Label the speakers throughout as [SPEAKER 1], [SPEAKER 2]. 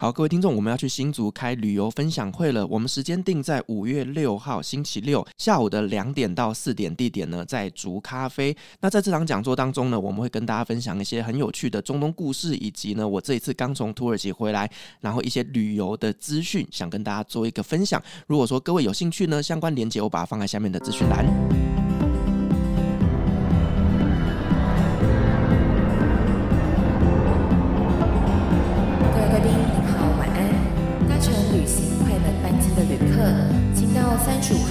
[SPEAKER 1] 好，各位听众，我们要去新竹开旅游分享会了。我们时间定在五月六号星期六下午的两点到四点，地点呢在竹咖啡。那在这场讲座当中呢，我们会跟大家分享一些很有趣的中东故事，以及呢我这一次刚从土耳其回来，然后一些旅游的资讯，想跟大家做一个分享。如果说各位有兴趣呢，相关链接我把它放在下面的
[SPEAKER 2] 资讯栏。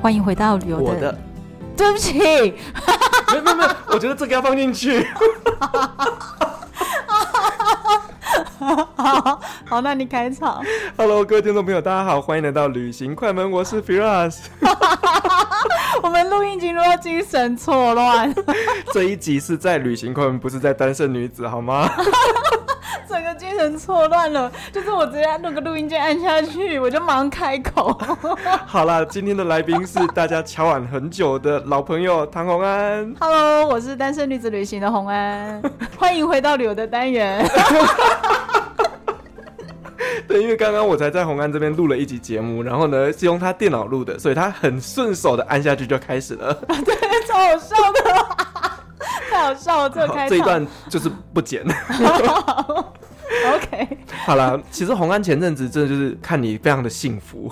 [SPEAKER 3] 欢迎回到旅游的。的对不起，
[SPEAKER 1] 没有没有没有，我觉得这个要放进去。
[SPEAKER 3] 好，好，那你开场。
[SPEAKER 1] Hello，各位听众朋友，大家好，欢迎来到旅行快门，我是 Firas。
[SPEAKER 3] 我们录音进入到精神错乱。
[SPEAKER 1] 这一集是在旅行快门，不是在单身女子，好吗？
[SPEAKER 3] 整个精神错乱了，就是我直接那个录音键按下去，我就马上开口。
[SPEAKER 1] 好了，今天的来宾是大家敲碗很久的老朋友唐红安。
[SPEAKER 3] Hello，我是单身女子旅行的红安，欢迎回到旅游的单元。
[SPEAKER 1] 对，因为刚刚我才在红安这边录了一集节目，然后呢是用他电脑录的，所以他很顺手的按下去就开始了。
[SPEAKER 3] 对，超好笑的。太好笑了，这个开场
[SPEAKER 1] 这一段就是不剪。
[SPEAKER 3] OK，
[SPEAKER 1] 好了，其实红安前阵子真的就是看你非常的幸福。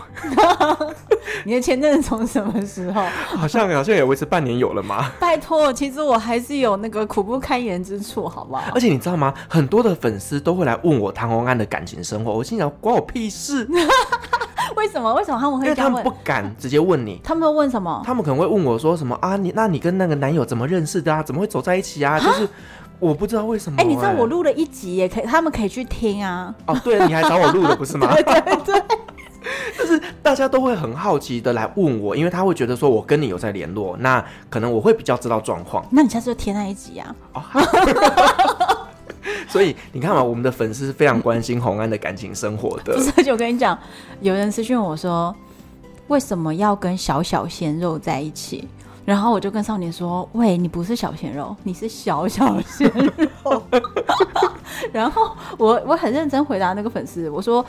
[SPEAKER 3] 你的前阵子从什么时候？
[SPEAKER 1] 好像好像也维持半年有了吗？
[SPEAKER 3] 拜托，其实我还是有那个苦不堪言之处，好不好？
[SPEAKER 1] 而且你知道吗？很多的粉丝都会来问我唐红安的感情生活，我心想关我屁事。
[SPEAKER 3] 为什么？为什么他们会？
[SPEAKER 1] 因为他们不敢直接问你。
[SPEAKER 3] 他们会问什么？
[SPEAKER 1] 他们可能会问我说什么啊？你那你跟那个男友怎么认识的啊？怎么会走在一起啊？就是。我不知道为什么、欸。哎、欸，你知道我录了一集也可以，他们可以去听啊。哦，对，你还找我录的不是吗？
[SPEAKER 3] 对 对对。
[SPEAKER 1] 就是大家都会很好奇的来问我，因为他会觉得说我跟你有在联络，那可能我会比较知道状况。
[SPEAKER 3] 那你下次就贴那一集啊。哦。
[SPEAKER 1] 所以你看嘛，我们的粉丝是非常关心红安的感情生活的。
[SPEAKER 3] 不是，而且我跟你讲，有人私讯我说，为什么要跟小小鲜肉在一起？然后我就跟少年说：“喂，你不是小鲜肉，你是小小鲜肉。” 然后我我很认真回答那个粉丝，我说：“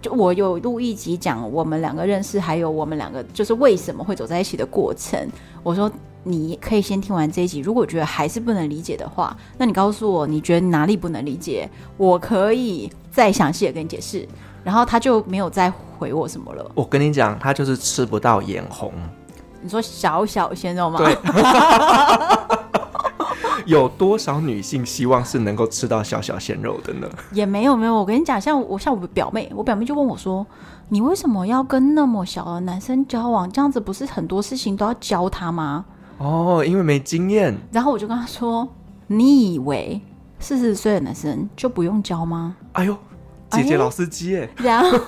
[SPEAKER 3] 就我有录一集讲我们两个认识，还有我们两个就是为什么会走在一起的过程。”我说：“你可以先听完这一集，如果觉得还是不能理解的话，那你告诉我你觉得哪里不能理解，我可以再详细的跟你解释。”然后他就没有再回我什么了。
[SPEAKER 1] 我跟你讲，他就是吃不到眼红。
[SPEAKER 3] 你说小小鲜肉吗？
[SPEAKER 1] 对，有多少女性希望是能够吃到小小鲜肉的呢？
[SPEAKER 3] 也没有没有，我跟你讲，像我像我表妹，我表妹就问我说：“你为什么要跟那么小的男生交往？这样子不是很多事情都要教他吗？”
[SPEAKER 1] 哦，因为没经验。
[SPEAKER 3] 然后我就跟他说：“你以为四十岁的男生就不用教吗？”
[SPEAKER 1] 哎呦，姐姐老司机哎。
[SPEAKER 3] 然后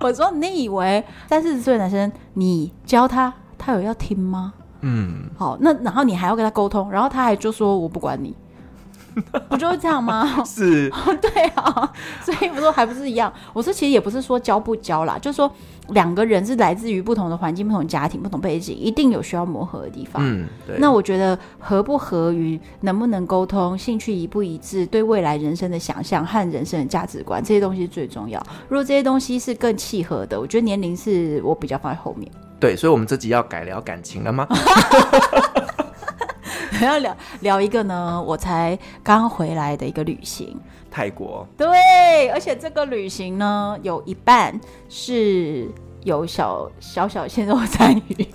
[SPEAKER 3] 我说：“你以为三四十岁的男生你教他？”他有要听吗？嗯，好，那然后你还要跟他沟通，然后他还就说我不管你，不就是这样吗？
[SPEAKER 1] 是，
[SPEAKER 3] 对啊，所以我说还不是一样？我说其实也不是说教不教啦，就是说两个人是来自于不同的环境、不同家庭、不同背景，一定有需要磨合的地方。嗯，对。那我觉得合不合于能不能沟通、兴趣一不一致、对未来人生的想象和人生的价值观这些东西最重要。如果这些东西是更契合的，我觉得年龄是我比较放在后面。
[SPEAKER 1] 对，所以，我们这集要改聊感情了吗？
[SPEAKER 3] 要聊聊一个呢，我才刚回来的一个旅行，
[SPEAKER 1] 泰国。
[SPEAKER 3] 对，而且这个旅行呢，有一半是有小小小鲜肉参与。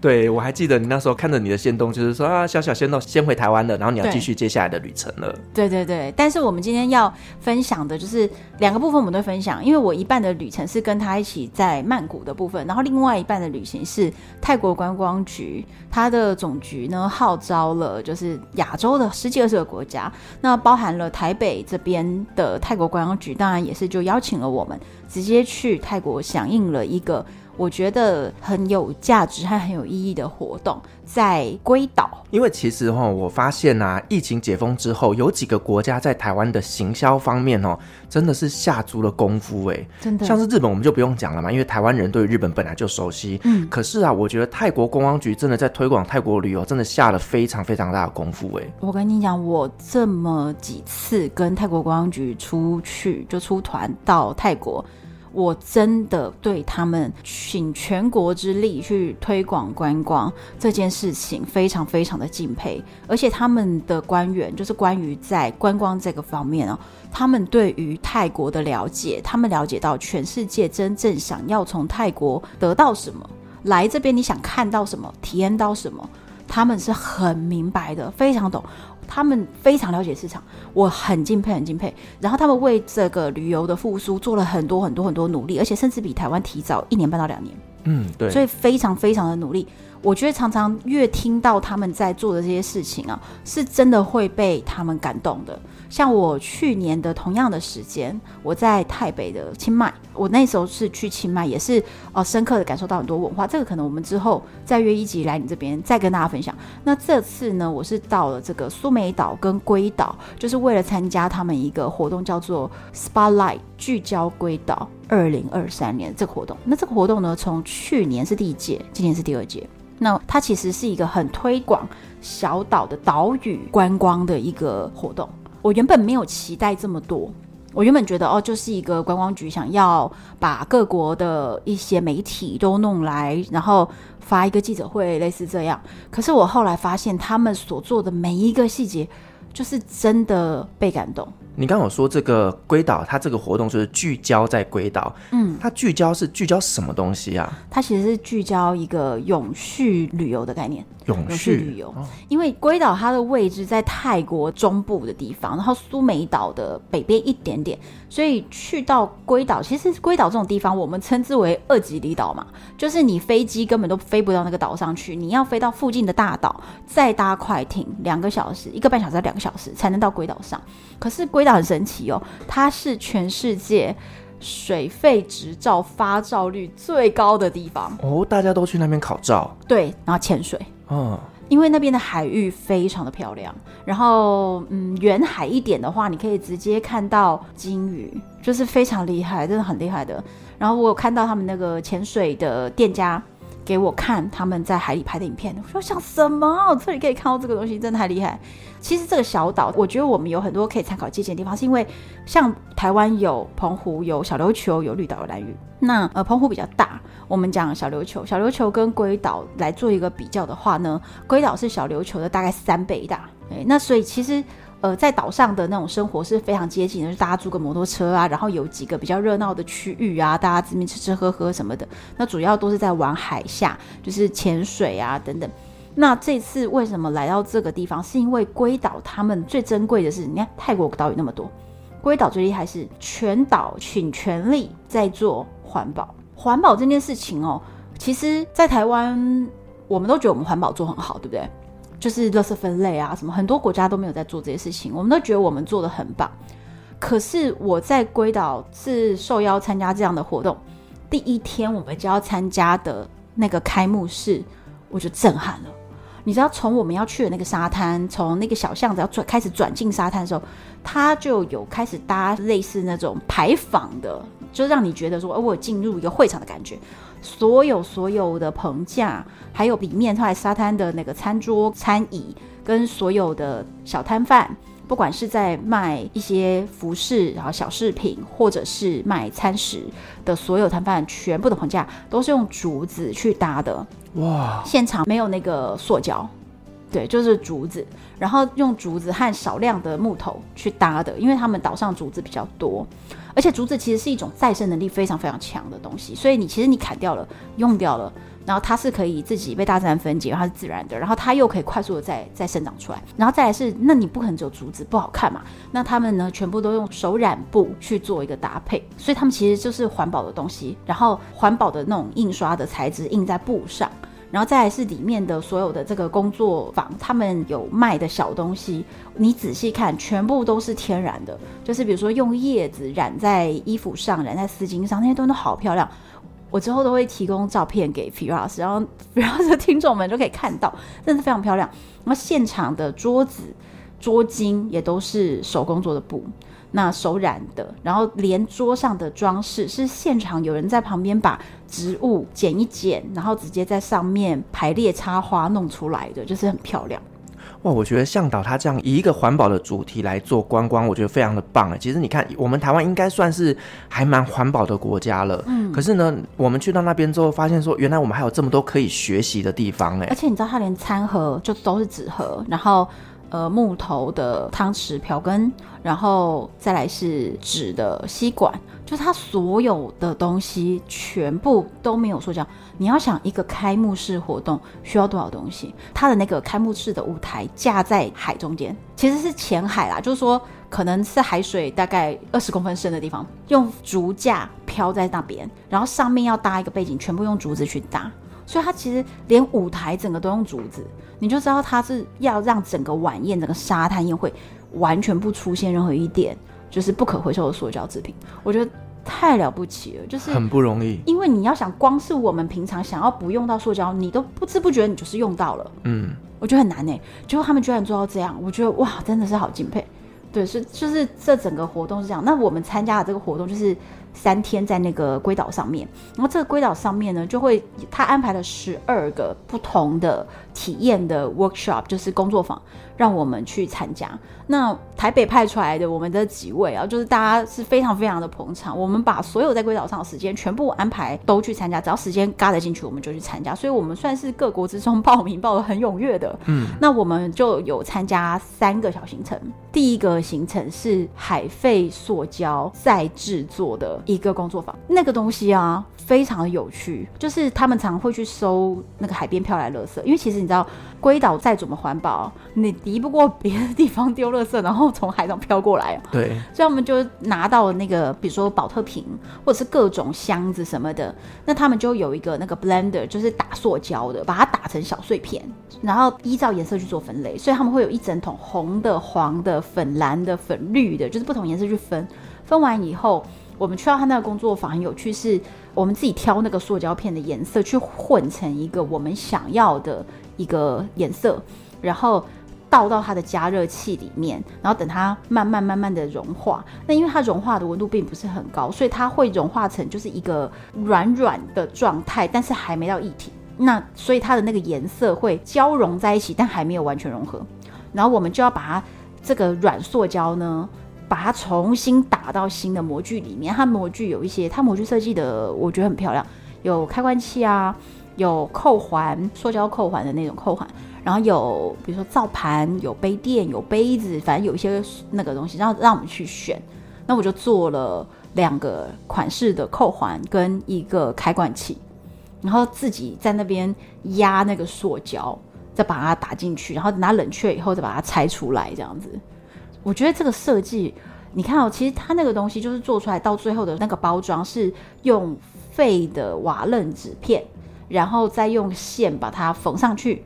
[SPEAKER 1] 对，我还记得你那时候看着你的限动，就是说啊，小小仙豆先回台湾了，然后你要继续接下来的旅程了。
[SPEAKER 3] 对对对，但是我们今天要分享的就是两个部分，我们都分享，因为我一半的旅程是跟他一起在曼谷的部分，然后另外一半的旅行是泰国观光局，它的总局呢号召了就是亚洲的十几二十个国家，那包含了台北这边的泰国观光局，当然也是就邀请了我们直接去泰国响应了一个。我觉得很有价值和很有意义的活动，在龟岛。
[SPEAKER 1] 因为其实哈，我发现啊，疫情解封之后，有几个国家在台湾的行销方面哦，真的是下足了功夫哎，
[SPEAKER 3] 真的。
[SPEAKER 1] 像是日本，我们就不用讲了嘛，因为台湾人对日本本来就熟悉。嗯。可是啊，我觉得泰国观光局真的在推广泰国旅游，真的下了非常非常大的功夫哎。
[SPEAKER 3] 我跟你讲，我这么几次跟泰国观光局出去，就出团到泰国。我真的对他们请全国之力去推广观光这件事情非常非常的敬佩，而且他们的官员就是关于在观光这个方面哦，他们对于泰国的了解，他们了解到全世界真正想要从泰国得到什么，来这边你想看到什么，体验到什么，他们是很明白的，非常懂。他们非常了解市场，我很敬佩，很敬佩。然后他们为这个旅游的复苏做了很多很多很多努力，而且甚至比台湾提早一年半到两年。
[SPEAKER 1] 嗯，对。
[SPEAKER 3] 所以非常非常的努力。我觉得常常越听到他们在做的这些事情啊，是真的会被他们感动的。像我去年的同样的时间，我在台北的清迈，我那时候是去清迈，也是呃深刻的感受到很多文化。这个可能我们之后再约一集来你这边再跟大家分享。那这次呢，我是到了这个苏梅岛跟龟岛，就是为了参加他们一个活动，叫做 Spotlight 聚焦龟岛二零二三年这个活动。那这个活动呢，从去年是第一届，今年是第二届。那它其实是一个很推广小岛的岛屿观光的一个活动。我原本没有期待这么多，我原本觉得哦，就是一个观光局想要把各国的一些媒体都弄来，然后发一个记者会，类似这样。可是我后来发现，他们所做的每一个细节，就是真的被感动。
[SPEAKER 1] 你刚刚有说这个龟岛，它这个活动就是聚焦在龟岛，嗯，它聚焦是聚焦什么东西啊？
[SPEAKER 3] 它其实是聚焦一个永续旅游的概念。
[SPEAKER 1] 永续
[SPEAKER 3] 旅游，因为龟岛它的位置在泰国中部的地方，然后苏梅岛的北边一点点，所以去到龟岛，其实龟岛这种地方，我们称之为二级离岛嘛，就是你飞机根本都飞不到那个岛上去，你要飞到附近的大岛，再搭快艇两个小时，一个半小时到两个小时才能到龟岛上。可是龟岛很神奇哦，它是全世界水肺执照发照率最高的地方
[SPEAKER 1] 哦，大家都去那边考照，
[SPEAKER 3] 对，然后潜水。嗯，因为那边的海域非常的漂亮，然后嗯，远海一点的话，你可以直接看到鲸鱼，就是非常厉害，真的很厉害的。然后我有看到他们那个潜水的店家给我看他们在海里拍的影片，我说想什么？我这里可以看到这个东西，真的太厉害。其实这个小岛，我觉得我们有很多可以参考借鉴的地方，是因为像台湾有澎湖、有小琉球、有绿岛、有兰屿。那呃，澎湖比较大，我们讲小琉球，小琉球跟龟岛来做一个比较的话呢，龟岛是小琉球的大概三倍大。诶，那所以其实呃，在岛上的那种生活是非常接近的，就是大家租个摩托车啊，然后有几个比较热闹的区域啊，大家这边吃吃喝喝什么的。那主要都是在玩海下，就是潜水啊等等。那这次为什么来到这个地方？是因为龟岛他们最珍贵的是，你看泰国岛屿那么多，龟岛最厉害是全岛倾全力在做环保。环保这件事情哦，其实，在台湾我们都觉得我们环保做很好，对不对？就是垃圾分类啊，什么很多国家都没有在做这些事情，我们都觉得我们做的很棒。可是我在归岛是受邀参加这样的活动，第一天我们就要参加的那个开幕式，我就震撼了。你知道，从我们要去的那个沙滩，从那个小巷子要转开始转进沙滩的时候，它就有开始搭类似那种牌坊的，就让你觉得说，哦，我进入一个会场的感觉。所有所有的棚架，还有里面在沙滩的那个餐桌、餐椅，跟所有的小摊贩，不管是在卖一些服饰，然后小饰品，或者是卖餐食的所有摊贩，全部的棚架都是用竹子去搭的。哇！现场没有那个塑胶，对，就是竹子，然后用竹子和少量的木头去搭的，因为他们岛上竹子比较多，而且竹子其实是一种再生能力非常非常强的东西，所以你其实你砍掉了、用掉了，然后它是可以自己被大自然分解，它是自然的，然后它又可以快速的再再生长出来。然后再来是，那你不可能只有竹子不好看嘛？那他们呢，全部都用手染布去做一个搭配，所以他们其实就是环保的东西，然后环保的那种印刷的材质印在布上。然后再来是里面的所有的这个工作坊，他们有卖的小东西，你仔细看，全部都是天然的，就是比如说用叶子染在衣服上，染在丝巾上，那些东西都好漂亮。我之后都会提供照片给 Firas，然后 Firas 的听众们就可以看到，真的非常漂亮。那么现场的桌子、桌巾也都是手工做的布。那手染的，然后连桌上的装饰是现场有人在旁边把植物剪一剪，然后直接在上面排列插花弄出来的，就是很漂亮。
[SPEAKER 1] 哇，我觉得向导他这样以一个环保的主题来做观光，我觉得非常的棒哎。其实你看，我们台湾应该算是还蛮环保的国家了，嗯。可是呢，我们去到那边之后，发现说原来我们还有这么多可以学习的地方哎。
[SPEAKER 3] 而且你知道，他连餐盒就都是纸盒，然后。呃，木头的汤匙、瓢羹，然后再来是纸的吸管，就它所有的东西全部都没有塑胶。你要想一个开幕式活动需要多少东西？它的那个开幕式的舞台架在海中间，其实是浅海啦，就是说可能是海水大概二十公分深的地方，用竹架飘在那边，然后上面要搭一个背景，全部用竹子去搭。所以它其实连舞台整个都用竹子，你就知道它是要让整个晚宴、整个沙滩宴会完全不出现任何一点就是不可回收的塑胶制品。我觉得太了不起了，就是
[SPEAKER 1] 很不容易。
[SPEAKER 3] 因为你要想，光是我们平常想要不用到塑胶，你都不知不觉你就是用到了。嗯，我觉得很难呢。结果他们居然做到这样，我觉得哇，真的是好敬佩。对，是就是这整个活动是这样。那我们参加的这个活动就是。三天在那个龟岛上面，然后这个龟岛上面呢，就会他安排了十二个不同的体验的 workshop，就是工作坊，让我们去参加。那台北派出来的我们的几位啊，就是大家是非常非常的捧场。我们把所有在龟岛上的时间全部安排都去参加，只要时间嘎得进去，我们就去参加。所以我们算是各国之中报名报的很踊跃的。嗯，那我们就有参加三个小行程。第一个行程是海废塑胶再制作的一个工作坊，那个东西啊非常的有趣，就是他们常会去收那个海边飘来的垃圾，因为其实你知道龟岛再怎么环保，你敌不过别的地方丢垃圾，然后从海上飘过来啊。
[SPEAKER 1] 对，
[SPEAKER 3] 所以我们就拿到了那个，比如说保特瓶或者是各种箱子什么的，那他们就有一个那个 blender，就是打塑胶的，把它打成小碎片，然后依照颜色去做分类，所以他们会有一整桶红的、黄的。粉蓝的、粉绿的，就是不同颜色去分。分完以后，我们去到他那个工作坊，很有趣，是我们自己挑那个塑胶片的颜色，去混成一个我们想要的一个颜色，然后倒到它的加热器里面，然后等它慢慢慢慢的融化。那因为它融化的温度并不是很高，所以它会融化成就是一个软软的状态，但是还没到液体。那所以它的那个颜色会交融在一起，但还没有完全融合。然后我们就要把它。这个软塑胶呢，把它重新打到新的模具里面。它模具有一些，它模具设计的我觉得很漂亮，有开关器啊，有扣环，塑胶扣环的那种扣环，然后有比如说灶盘，有杯垫，有杯子，反正有一些那个东西，让让我们去选。那我就做了两个款式的扣环跟一个开关器，然后自己在那边压那个塑胶。再把它打进去，然后等它冷却以后再把它拆出来，这样子。我觉得这个设计，你看哦，其实它那个东西就是做出来到最后的那个包装是用废的瓦楞纸片，然后再用线把它缝上去，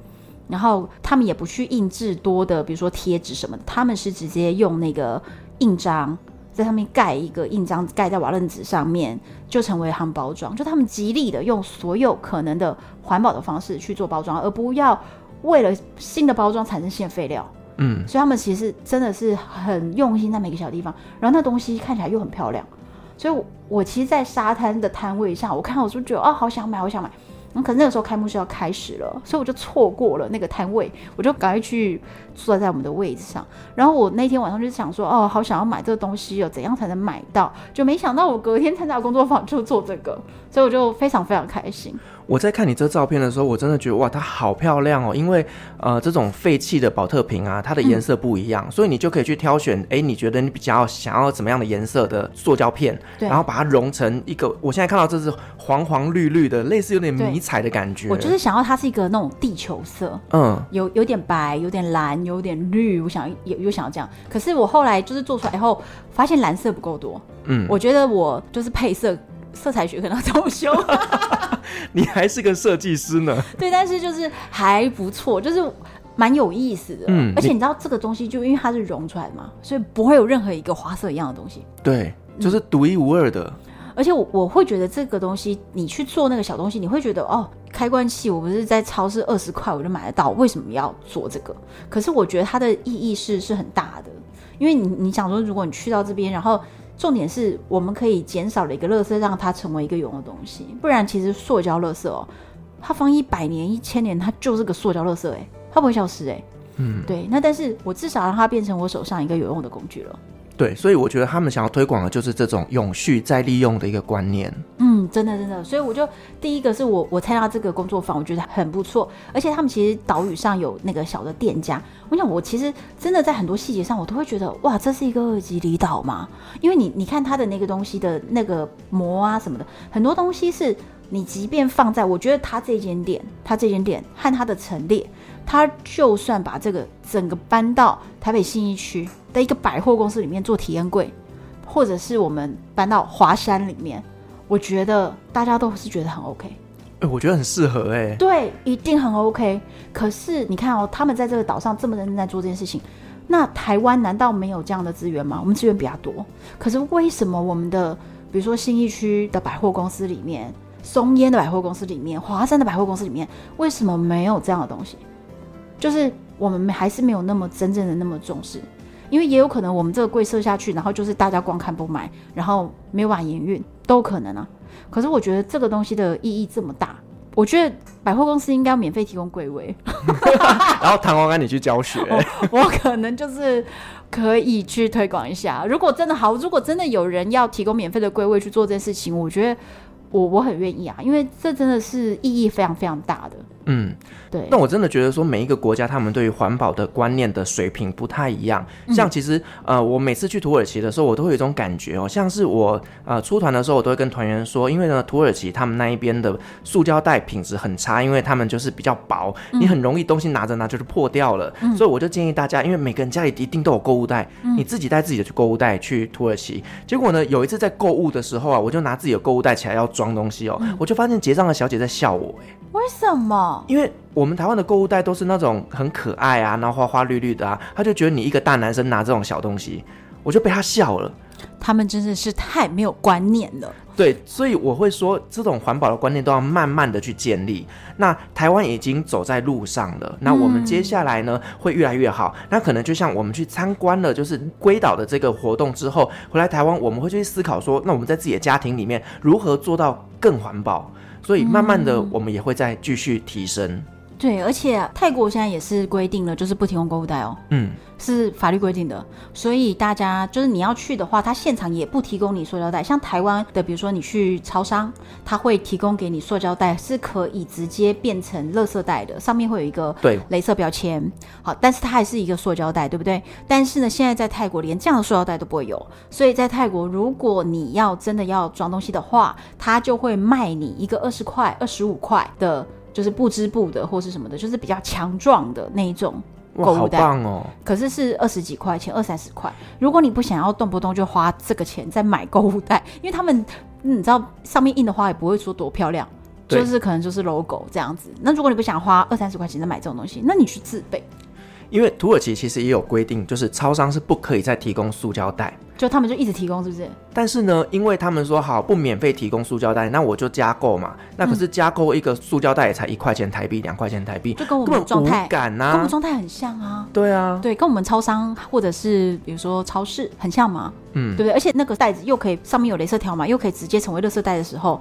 [SPEAKER 3] 然后他们也不去印制多的，比如说贴纸什么的，他们是直接用那个印章在上面盖一个印章，盖在瓦楞纸上面，就成为他们包装。就他们极力的用所有可能的环保的方式去做包装，而不要。为了新的包装产生新的废料，嗯，所以他们其实真的是很用心在每个小地方，然后那东西看起来又很漂亮，所以我，我其实，在沙滩的摊位上，我看到我就觉得哦，好想买，好想买。嗯，可是那个时候开幕式要开始了，所以我就错过了那个摊位，我就赶快去坐在我们的位置上。然后我那天晚上就想说，哦，好想要买这个东西哦，怎样才能买到？就没想到我隔天参加工作坊就做这个，所以我就非常非常开心。
[SPEAKER 1] 我在看你这照片的时候，我真的觉得哇，它好漂亮哦！因为呃，这种废弃的保特瓶啊，它的颜色不一样，嗯、所以你就可以去挑选，哎，你觉得你比较想要怎么样的颜色的塑胶片，
[SPEAKER 3] 对
[SPEAKER 1] 然后把它融成一个。我现在看到这是黄黄绿绿的，类似有点迷彩的感觉。
[SPEAKER 3] 我就是想要它是一个那种地球色，嗯，有有点白，有点蓝，有点绿。我想有有想要这样，可是我后来就是做出来以后，发现蓝色不够多。嗯，我觉得我就是配色。色彩学可能要重修，
[SPEAKER 1] 你还是个设计师呢。
[SPEAKER 3] 对，但是就是还不错，就是蛮有意思的。嗯，而且你知道这个东西，就因为它是融出来的嘛，所以不会有任何一个花色一样的东西。
[SPEAKER 1] 对，就是独一无二的。
[SPEAKER 3] 嗯、而且我我会觉得这个东西，你去做那个小东西，你会觉得哦，开关器我不是在超市二十块我就买得到，为什么要做这个？可是我觉得它的意义是是很大的，因为你你想说，如果你去到这边，然后。重点是我们可以减少了一个垃圾，让它成为一个有用的东西。不然，其实塑胶垃圾哦，它放一百年、一千年，它就是个塑胶垃圾，哎，它不会消失，哎，嗯，对。那但是我至少让它变成我手上一个有用的工具了。
[SPEAKER 1] 对，所以我觉得他们想要推广的就是这种永续再利用的一个观念。
[SPEAKER 3] 嗯，真的真的，所以我就第一个是我我参加这个工作坊，我觉得很不错。而且他们其实岛屿上有那个小的店家，我想我其实真的在很多细节上，我都会觉得哇，这是一个二级离岛吗？因为你你看它的那个东西的那个膜啊什么的，很多东西是你即便放在，我觉得他这间店，他这间店和他的陈列。他就算把这个整个搬到台北信义区的一个百货公司里面做体验柜，或者是我们搬到华山里面，我觉得大家都是觉得很 OK。
[SPEAKER 1] 欸，我觉得很适合欸。
[SPEAKER 3] 对，一定很 OK。可是你看哦，他们在这个岛上这么认真在做这件事情，那台湾难道没有这样的资源吗？我们资源比较多，可是为什么我们的比如说信义区的百货公司里面、松烟的百货公司里面、华山的百货公司里面，为什么没有这样的东西？就是我们还是没有那么真正的那么重视，因为也有可能我们这个柜设下去，然后就是大家光看不买，然后没有办法营运，都有可能啊。可是我觉得这个东西的意义这么大，我觉得百货公司应该要免费提供柜位，
[SPEAKER 1] 然后弹簧杆你去教学
[SPEAKER 3] 我，我可能就是可以去推广一下。如果真的好，如果真的有人要提供免费的柜位去做这件事情，我觉得我我很愿意啊，因为这真的是意义非常非常大的。
[SPEAKER 1] 嗯，
[SPEAKER 3] 对。
[SPEAKER 1] 那我真的觉得说，每一个国家他们对于环保的观念的水平不太一样。像其实，呃，我每次去土耳其的时候，我都会有一种感觉哦，像是我呃出团的时候，我都会跟团员说，因为呢，土耳其他们那一边的塑胶袋品质很差，因为他们就是比较薄，你很容易东西拿着拿就是破掉了。嗯、所以我就建议大家，因为每个人家里一定都有购物袋，嗯、你自己带自己的去购物袋去土耳其。结果呢，有一次在购物的时候啊，我就拿自己的购物袋起来要装东西哦，嗯、我就发现结账的小姐在笑我，哎，
[SPEAKER 3] 为什么？
[SPEAKER 1] 因为我们台湾的购物袋都是那种很可爱啊，然后花花绿绿的啊，他就觉得你一个大男生拿这种小东西，我就被他笑了。
[SPEAKER 3] 他们真的是太没有观念了。
[SPEAKER 1] 对，所以我会说，这种环保的观念都要慢慢的去建立。那台湾已经走在路上了，那我们接下来呢会越来越好。那可能就像我们去参观了就是归岛的这个活动之后，回来台湾我们会去思考说，那我们在自己的家庭里面如何做到更环保。所以慢慢的，我们也会再继续提升。嗯。
[SPEAKER 3] 对，而且泰国现在也是规定了，就是不提供购物袋哦。嗯。是法律规定的，所以大家就是你要去的话，他现场也不提供你塑胶袋。像台湾的，比如说你去超商，他会提供给你塑胶袋，是可以直接变成垃圾袋的，上面会有一个对镭射标签。好，但是它还是一个塑胶袋，对不对？但是呢，现在在泰国连这样的塑胶袋都不会有，所以在泰国，如果你要真的要装东西的话，他就会卖你一个二十块、二十五块的，就是不织布的或是什么的，就是比较强壮的那一种。
[SPEAKER 1] 购物袋哦！
[SPEAKER 3] 可是是二十几块钱，二三十块。如果你不想要动不动就花这个钱再买购物袋，因为他们、嗯、你知道上面印的话也不会说多漂亮，就是可能就是 logo 这样子。那如果你不想花二三十块钱再买这种东西，那你去自备。
[SPEAKER 1] 因为土耳其其实也有规定，就是超商是不可以再提供塑胶袋，
[SPEAKER 3] 就他们就一直提供，是不是？
[SPEAKER 1] 但是呢，因为他们说好不免费提供塑胶袋，那我就加购嘛。那可是加购一个塑胶袋也才一块钱台币，两块钱台币，
[SPEAKER 3] 就跟我们状态
[SPEAKER 1] 感呐，
[SPEAKER 3] 跟我们状态很像啊。
[SPEAKER 1] 对啊，
[SPEAKER 3] 对，跟我们超商或者是比如说超市很像嘛，嗯，对不对？而且那个袋子又可以上面有镭射条码，又可以直接成为垃圾袋的时候，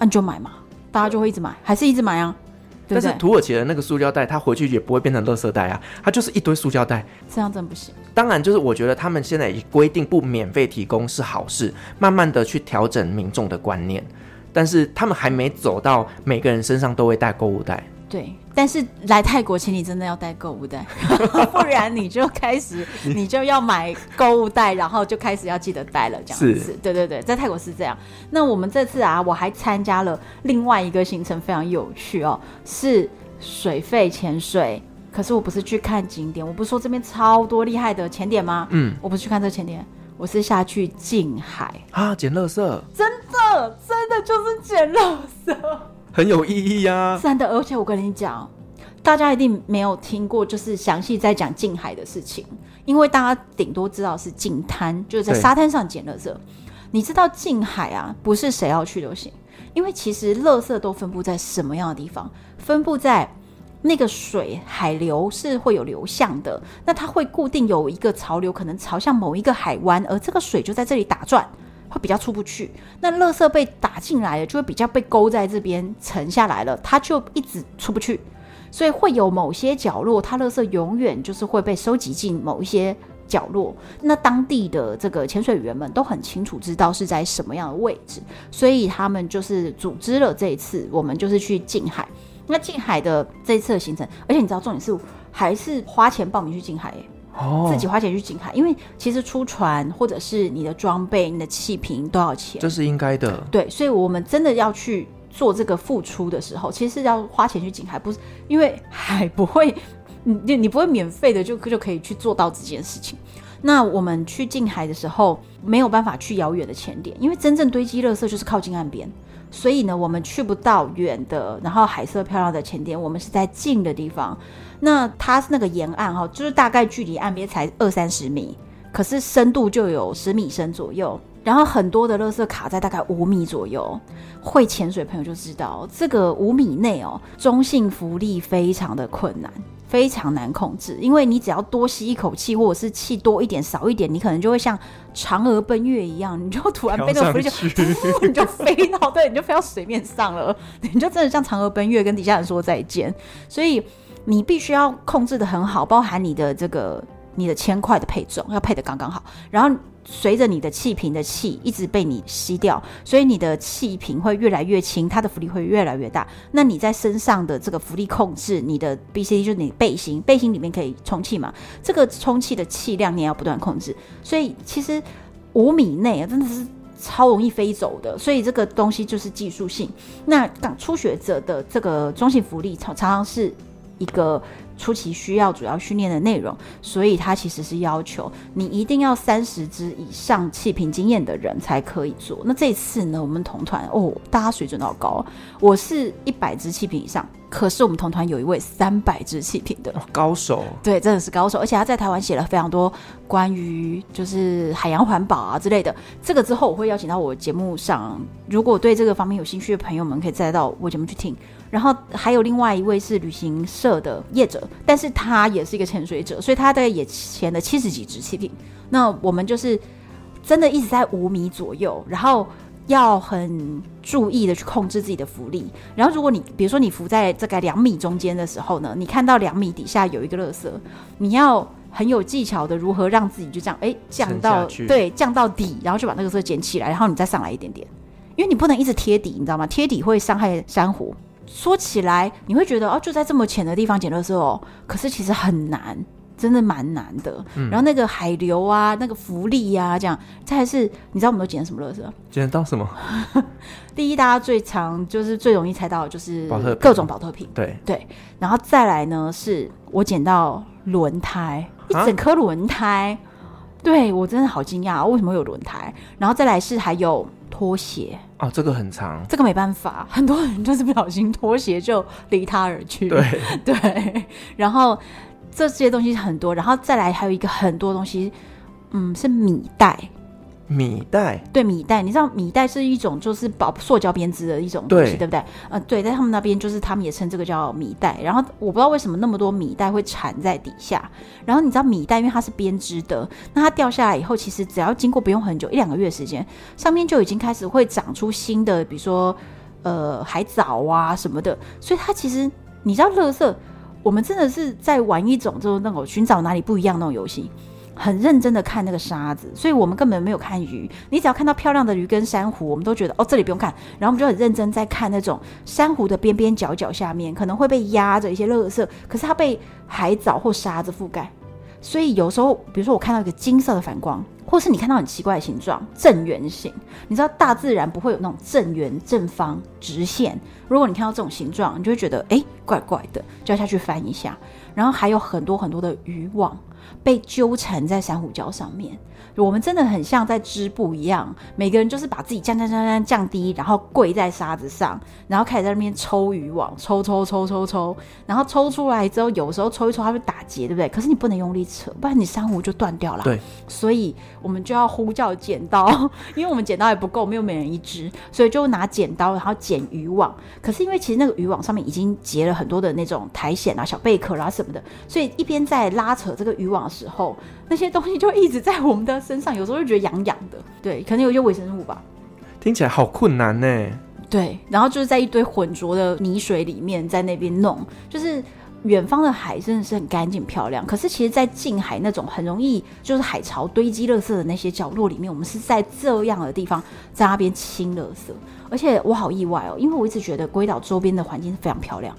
[SPEAKER 3] 那你就买嘛，大家就会一直买，还是一直买啊。
[SPEAKER 1] 但是土耳其的那个塑胶袋，它回去也不会变成垃圾袋啊，它就是一堆塑胶袋，
[SPEAKER 3] 这样真不行。
[SPEAKER 1] 当然，就是我觉得他们现在已规定不免费提供是好事，慢慢的去调整民众的观念。但是他们还没走到每个人身上都会带购物袋。
[SPEAKER 3] 对，但是来泰国，请你真的要带购物袋，不然你就开始，你就要买购物袋，然后就开始要记得带了，这样子。是对对对，在泰国是这样。那我们这次啊，我还参加了另外一个行程，非常有趣哦，是水肺潜水。可是我不是去看景点，我不是说这边超多厉害的潜点吗？嗯，我不是去看这潜点，我是下去近海
[SPEAKER 1] 啊，捡垃圾，
[SPEAKER 3] 真的真的就是捡垃圾。
[SPEAKER 1] 很有意义啊！
[SPEAKER 3] 真的，而且我跟你讲，大家一定没有听过，就是详细在讲近海的事情，因为大家顶多知道是近滩，就是在沙滩上捡垃圾。你知道近海啊，不是谁要去都行，因为其实垃圾都分布在什么样的地方？分布在那个水海流是会有流向的，那它会固定有一个潮流，可能朝向某一个海湾，而这个水就在这里打转。会比较出不去，那垃圾被打进来了，就会比较被勾在这边沉下来了，它就一直出不去，所以会有某些角落，它垃圾永远就是会被收集进某一些角落。那当地的这个潜水员们都很清楚知道是在什么样的位置，所以他们就是组织了这一次，我们就是去近海。那近海的这一次的行程，而且你知道重点是还是花钱报名去近海。哦，自己花钱去景海，因为其实出船或者是你的装备、你的气瓶都要钱，
[SPEAKER 1] 这是应该的。
[SPEAKER 3] 对，所以我们真的要去做这个付出的时候，其实是要花钱去景海，不是因为海不会，你你不会免费的就就可以去做到这件事情。那我们去近海的时候，没有办法去遥远的潜点，因为真正堆积垃圾就是靠近岸边。所以呢，我们去不到远的，然后海色漂亮的前点，我们是在近的地方。那它是那个沿岸哈，就是大概距离岸边才二三十米，可是深度就有十米深左右。然后很多的垃圾卡在大概五米左右。会潜水朋友就知道，这个五米内哦，中性浮力非常的困难。非常难控制，因为你只要多吸一口气，或者是气多一点、少一点，你可能就会像嫦娥奔月一样，你就突然被那个浮力就，你就飞到，对，你就飞到水面上了，你就真的像嫦娥奔月，跟底下人说再见。所以你必须要控制的很好，包含你的这个你的铅块的配重要配的刚刚好，然后。随着你的气瓶的气一直被你吸掉，所以你的气瓶会越来越轻，它的浮力会越来越大。那你在身上的这个浮力控制，你的 BCD 就是你背心，背心里面可以充气嘛？这个充气的气量你也要不断控制。所以其实五米内啊，真的是超容易飞走的。所以这个东西就是技术性。那刚初学者的这个中性浮力常常常是一个。初期需要主要训练的内容，所以它其实是要求你一定要三十支以上气瓶经验的人才可以做。那这次呢，我们同团哦，大家水准都好高。我是一百支气瓶以上，可是我们同团有一位三百支气瓶的
[SPEAKER 1] 高手，
[SPEAKER 3] 对，真的是高手，而且他在台湾写了非常多关于就是海洋环保啊之类的。这个之后我会邀请到我节目上，如果对这个方面有兴趣的朋友们，可以再到我节目去听。然后还有另外一位是旅行社的业者，但是他也是一个潜水者，所以他大概也潜了七十几只气瓶。那我们就是真的一直在五米左右，然后要很注意的去控制自己的浮力。然后如果你比如说你浮在这个两米中间的时候呢，你看到两米底下有一个垃圾，你要很有技巧的如何让自己就这样哎降到对降到底，然后就把那个色捡起来，然后你再上来一点点，因为你不能一直贴底，你知道吗？贴底会伤害珊瑚。说起来，你会觉得哦，就在这么浅的地方捡垃圾哦，可是其实很难，真的蛮难的。嗯、然后那个海流啊，那个浮力呀、啊，这样，再来是，你知道我们都捡什么垃圾？捡到什么？第一，大家最常就是最容易猜到的就是各种保特瓶，对对。然后再来呢，是我捡到轮胎，一整颗轮胎，啊、对我真的好惊讶，为什么会有轮胎？然后再来是还有。拖鞋
[SPEAKER 1] 哦，这个很长，
[SPEAKER 3] 这个没办法，很多人就是不小心拖鞋就离他而去。
[SPEAKER 1] 对
[SPEAKER 3] 对，然后这些东西很多，然后再来还有一个很多东西，嗯，是米袋。
[SPEAKER 1] 米袋，
[SPEAKER 3] 对米袋，你知道米袋是一种就是保塑胶编织的一种东西，对，对不对？呃，对，在他们那边就是他们也称这个叫米袋。然后我不知道为什么那么多米袋会缠在底下。然后你知道米袋，因为它是编织的，那它掉下来以后，其实只要经过不用很久，一两个月时间，上面就已经开始会长出新的，比如说呃海藻啊什么的。所以它其实你知道，乐色，我们真的是在玩一种就是那种寻找哪里不一样那种游戏。很认真的看那个沙子，所以我们根本没有看鱼。你只要看到漂亮的鱼跟珊瑚，我们都觉得哦，这里不用看。然后我们就很认真在看那种珊瑚的边边角角下面可能会被压着一些垃圾，可是它被海藻或沙子覆盖。所以有时候，比如说我看到一个金色的反光，或是你看到很奇怪的形状，正圆形，你知道大自然不会有那种正圆、正方、直线。如果你看到这种形状，你就会觉得哎，怪怪的，就要下去翻一下。然后还有很多很多的渔网被纠缠在珊瑚礁上面。我们真的很像在织布一样，每个人就是把自己降降降降降低，然后跪在沙子上，然后开始在那边抽渔网，抽抽抽抽抽，然后抽出来之后，有时候抽一抽它会打结，对不对？可是你不能用力扯，不然你珊瑚就断掉了。
[SPEAKER 1] 对，
[SPEAKER 3] 所以我们就要呼叫剪刀，因为我们剪刀也不够，没有每人一支，所以就拿剪刀然后剪渔网。可是因为其实那个渔网上面已经结了很多的那种苔藓啊、小贝壳啊什么的，所以一边在拉扯这个渔网的时候，那些东西就一直在我们的。身上有时候就觉得痒痒的，对，可能有些微生物吧。
[SPEAKER 1] 听起来好困难呢。
[SPEAKER 3] 对，然后就是在一堆浑浊的泥水里面，在那边弄。就是远方的海真的是很干净漂亮，可是其实，在近海那种很容易就是海潮堆积垃圾的那些角落里面，我们是在这样的地方在那边清垃圾。而且我好意外哦，因为我一直觉得龟岛周边的环境是非常漂亮。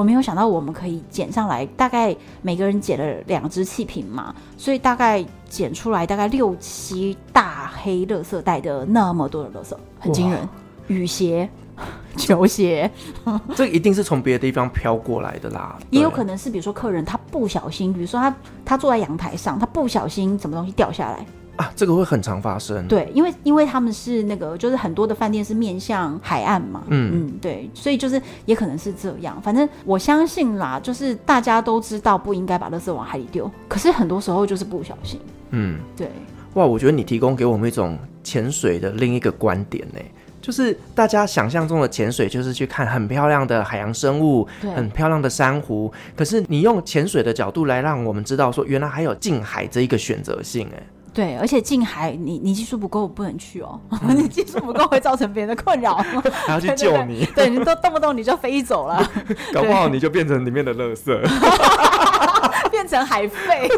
[SPEAKER 3] 我没有想到我们可以捡上来，大概每个人捡了两只气瓶嘛，所以大概捡出来大概六七大黑垃圾袋的那么多的垃圾，很惊人。雨鞋、球鞋，
[SPEAKER 1] 这一定是从别的地方飘过来的啦。
[SPEAKER 3] 也有可能是，比如说客人他不小心，比如说他他坐在阳台上，他不小心什么东西掉下来。
[SPEAKER 1] 啊，这个会很常发生。
[SPEAKER 3] 对，因为因为他们是那个，就是很多的饭店是面向海岸嘛。嗯嗯，对，所以就是也可能是这样。反正我相信啦，就是大家都知道不应该把垃圾往海里丢，可是很多时候就是不小心。嗯，对。
[SPEAKER 1] 哇，我觉得你提供给我们一种潜水的另一个观点呢，就是大家想象中的潜水就是去看很漂亮的海洋生物，对很漂亮的珊瑚。可是你用潜水的角度来让我们知道说，原来还有近海这一个选择性，哎。
[SPEAKER 3] 对，而且近海，你你技术不够，不能去哦。嗯、你技术不够，会造成别人的困扰。
[SPEAKER 1] 还要去救你？
[SPEAKER 3] 对，你都动不动你就飞走了，
[SPEAKER 1] 搞不好你就变成里面的垃圾，
[SPEAKER 3] 变成海废。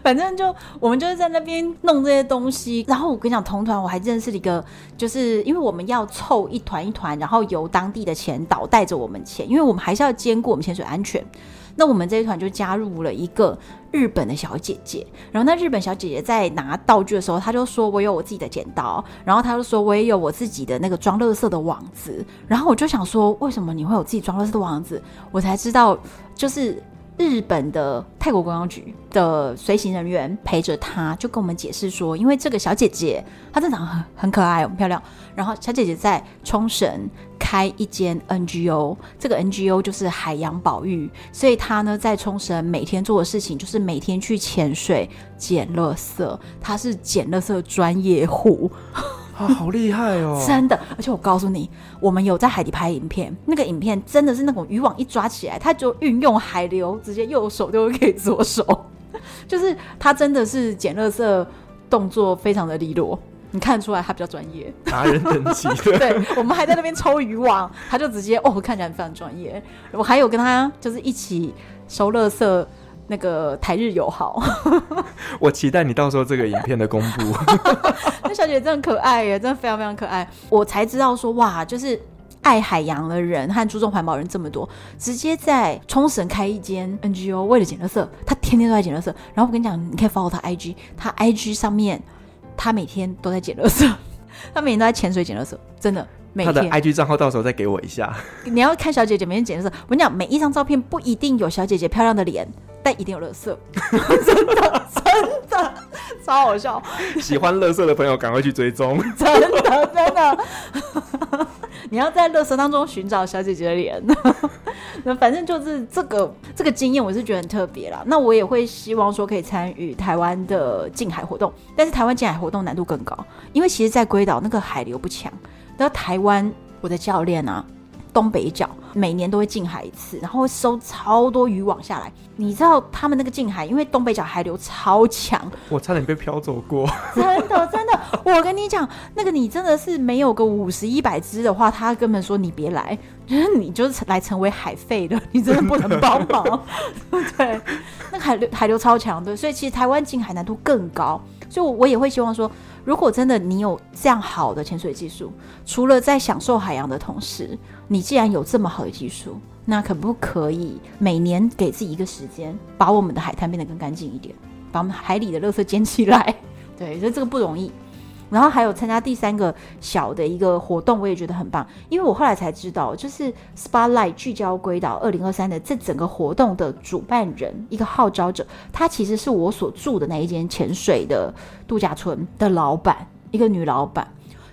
[SPEAKER 3] 反正就我们就是在那边弄这些东西。然后我跟你讲，同团我还认识了一个，就是因为我们要凑一团一团，然后由当地的潜导带着我们潜，因为我们还是要兼顾我们潜水安全。那我们这一团就加入了一个日本的小姐姐，然后那日本小姐姐在拿道具的时候，她就说：“我有我自己的剪刀。”然后她就说：“我也有我自己的那个装乐色的网子。”然后我就想说：“为什么你会有自己装乐色的网子？”我才知道，就是。日本的泰国观光局的随行人员陪着他，就跟我们解释说，因为这个小姐姐她真的长得很很可爱，很漂亮。然后小姐姐在冲绳开一间 NGO，这个 NGO 就是海洋保育，所以她呢在冲绳每天做的事情就是每天去潜水捡垃圾，她是捡垃圾专业户。
[SPEAKER 1] 啊，好厉害哦！
[SPEAKER 3] 真的，而且我告诉你，我们有在海底拍影片，那个影片真的是那种渔网一抓起来，他就运用海流，直接右手就可以左手，就是他真的是捡垃圾动作非常的利落，你看得出来他比较专业，
[SPEAKER 1] 达人等级。
[SPEAKER 3] 对，我们还在那边抽渔网，他就直接哦，看起来非常专业。我还有跟他就是一起收垃圾。那个台日友好，
[SPEAKER 1] 我期待你到时候这个影片的公布。
[SPEAKER 3] 那小姐真的可爱耶，真的非常非常可爱。我才知道说哇，就是爱海洋的人和注重环保人这么多，直接在冲绳开一间 NGO，为了捡垃圾，他天天都在捡垃圾。然后我跟你讲，你可以 follow 他 IG，他 IG 上面他每天都在捡垃圾，他每天都在潜水捡垃圾，真的。
[SPEAKER 1] 他的 IG 账号到时候再给我一下。
[SPEAKER 3] 你要看小姐姐每天捡垃圾，我跟你讲，每一张照片不一定有小姐姐漂亮的脸。但一定有垃圾，真的真的超好笑。
[SPEAKER 1] 喜欢垃圾的朋友赶快去追踪，
[SPEAKER 3] 真 的真的。你要在垃圾当中寻找小姐姐的脸。那反正就是这个这个经验，我是觉得很特别啦。那我也会希望说可以参与台湾的近海活动，但是台湾近海活动难度更高，因为其实，在龟岛那个海流不强。那台湾我的教练啊。东北角每年都会近海一次，然后会收超多渔网下来。你知道他们那个近海，因为东北角海流超强，
[SPEAKER 1] 我差点被漂走过。
[SPEAKER 3] 真的真的，我跟你讲，那个你真的是没有个五十一百只的话，他根本说你别来，就是你就是来成为海废的，你真的不能帮忙。对，那个海流海流超强，对，所以其实台湾进海难度更高。所以我，我也会希望说，如果真的你有这样好的潜水技术，除了在享受海洋的同时，你既然有这么好的技术，那可不可以每年给自己一个时间，把我们的海滩变得更干净一点，把我们海里的垃圾捡起来？对，所以这个不容易。然后还有参加第三个小的一个活动，我也觉得很棒，因为我后来才知道，就是 Spotlight 聚焦归岛二零二三的这整个活动的主办人，一个号召者，他其实是我所住的那一间潜水的度假村的老板，一个女老板。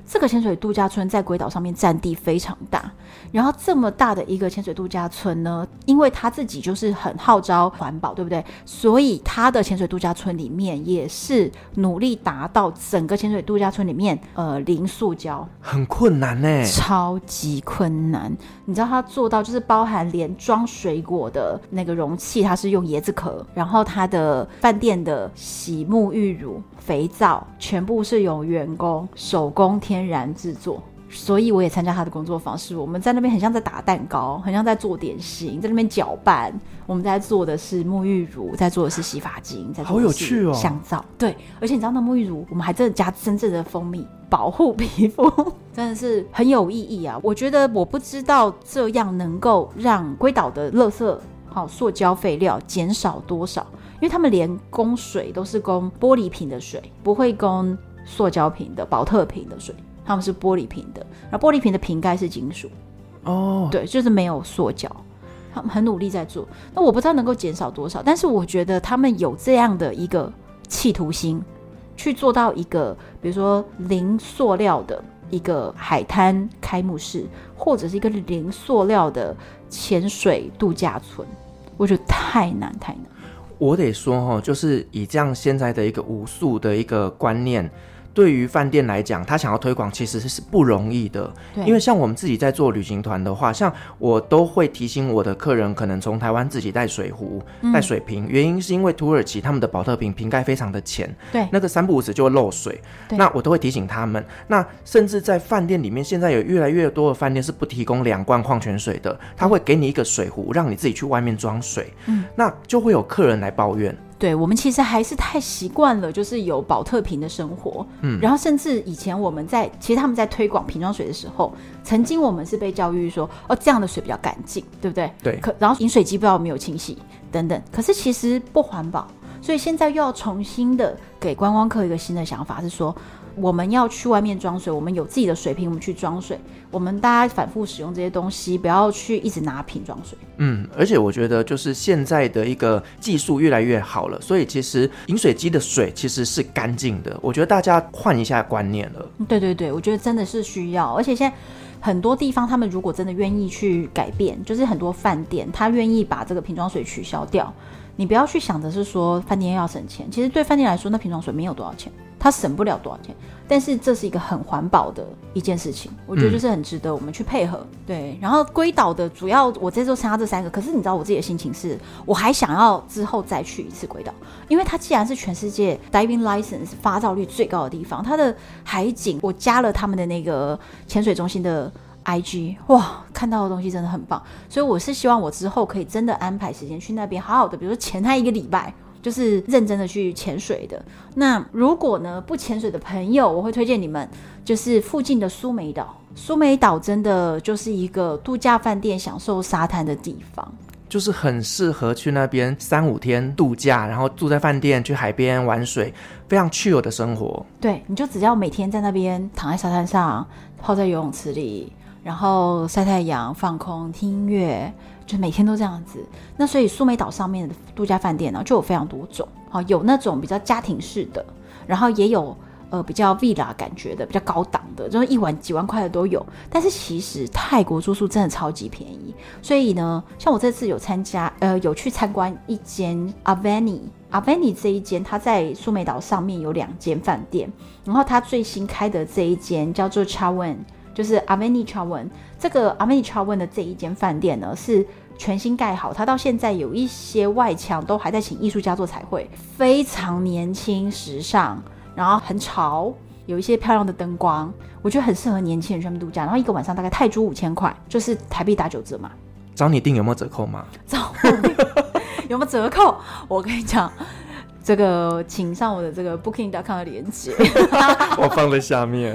[SPEAKER 3] 这个潜水度假村在龟岛上面占地非常大，然后这么大的一个潜水度假村呢，因为他自己就是很号召环保，对不对？所以他的潜水度假村里面也是努力达到整个潜水度假村里面呃零塑胶，
[SPEAKER 1] 很困难呢，
[SPEAKER 3] 超级困难。你知道他做到就是包含连装水果的那个容器，它是用椰子壳，然后他的饭店的洗沐浴乳。肥皂全部是由员工手工天然制作，所以我也参加他的工作坊。是我们在那边很像在打蛋糕，很像在做点心，在那边搅拌。我们在做的是沐浴乳，在做的是洗发精，在做的是香皂。
[SPEAKER 1] 哦、
[SPEAKER 3] 对，而且你知道那沐浴乳，我们还真的加真正的蜂蜜保护皮肤，真的是很有意义啊！我觉得我不知道这样能够让龟岛的垃圾、好塑胶废料减少多少。因为他们连供水都是供玻璃瓶的水，不会供塑胶瓶的、宝特瓶的水，他们是玻璃瓶的。然后玻璃瓶的瓶盖是金属，哦，对，就是没有塑胶。他们很努力在做，那我不知道能够减少多少，但是我觉得他们有这样的一个企图心，去做到一个，比如说零塑料的一个海滩开幕式，或者是一个零塑料的潜水度假村，我觉得太难太难。
[SPEAKER 1] 我得说哈，就是以这样现在的一个无数的一个观念。对于饭店来讲，他想要推广其实是不容易的。对，因为像我们自己在做旅行团的话，像我都会提醒我的客人，可能从台湾自己带水壶、带水瓶，嗯，原因是因为土耳其他们的保特瓶瓶盖非常的浅，对，那个三不五时就会漏水。对，那我都会提醒他们。那甚至在饭店里面，现在有越来越多的饭店是不提供两罐矿泉水的，他会给你一个水壶，让你自己去外面装水。嗯，那就会有客人来抱怨。
[SPEAKER 3] 对，我们其实还是太习惯了，就是有保特瓶的生活。嗯，然后甚至以前我们在，其实他们在推广瓶装水的时候，曾经我们是被教育说，哦，这样的水比较干净，对不对？对。可然后饮水机不知道有没有清洗等等，可是其实不环保，所以现在又要重新的给观光客一个新的想法，是说。我们要去外面装水，我们有自己的水瓶，我们去装水。我们大家反复使用这些东西，不要去一直拿瓶装水。
[SPEAKER 1] 嗯，而且我觉得就是现在的一个技术越来越好了，所以其实饮水机的水其实是干净的。我觉得大家换一下观念了。
[SPEAKER 3] 对对对，我觉得真的是需要。而且现在很多地方，他们如果真的愿意去改变，就是很多饭店他愿意把这个瓶装水取消掉。你不要去想着是说饭店要省钱，其实对饭店来说，那瓶装水没有多少钱。它省不了多少钱，但是这是一个很环保的一件事情，我觉得就是很值得我们去配合。嗯、对，然后龟岛的主要我这周参加这三个，可是你知道我自己的心情是，我还想要之后再去一次龟岛，因为它既然是全世界 diving license 发照率最高的地方，它的海景，我加了他们的那个潜水中心的 IG，哇，看到的东西真的很棒，所以我是希望我之后可以真的安排时间去那边好好的，比如说潜它一个礼拜。就是认真的去潜水的。那如果呢，不潜水的朋友，我会推荐你们，就是附近的苏梅岛。苏梅岛真的就是一个度假饭店，享受沙滩的地方，
[SPEAKER 1] 就是很适合去那边三五天度假，然后住在饭店，去海边玩水，非常 chill 的生活。
[SPEAKER 3] 对，你就只要每天在那边躺在沙滩上，泡在游泳池里，然后晒太阳、放空、听音乐。每天都这样子，那所以苏梅岛上面的度假饭店呢，就有非常多种，好，有那种比较家庭式的，然后也有呃比较 villa 感觉的，比较高档的，就是一晚几万块的都有。但是其实泰国住宿真的超级便宜，所以呢，像我这次有参加，呃，有去参观一间 Avani，Avani 这一间，它在苏梅岛上面有两间饭店，然后它最新开的这一间叫做 Chawan。就是 Avani Chawan 这个 Avani Chawan 的这一间饭店呢，是全新盖好，它到现在有一些外墙都还在请艺术家做彩绘，非常年轻时尚，然后很潮，有一些漂亮的灯光，我觉得很适合年轻人去度假。然后一个晚上大概泰铢五千块，就是台币打九折嘛。
[SPEAKER 1] 找你订有没有折扣吗？
[SPEAKER 3] 找 有没有折扣？我跟你讲。这个，请上我的这个 Booking.com 的链接，
[SPEAKER 1] 我放在下面。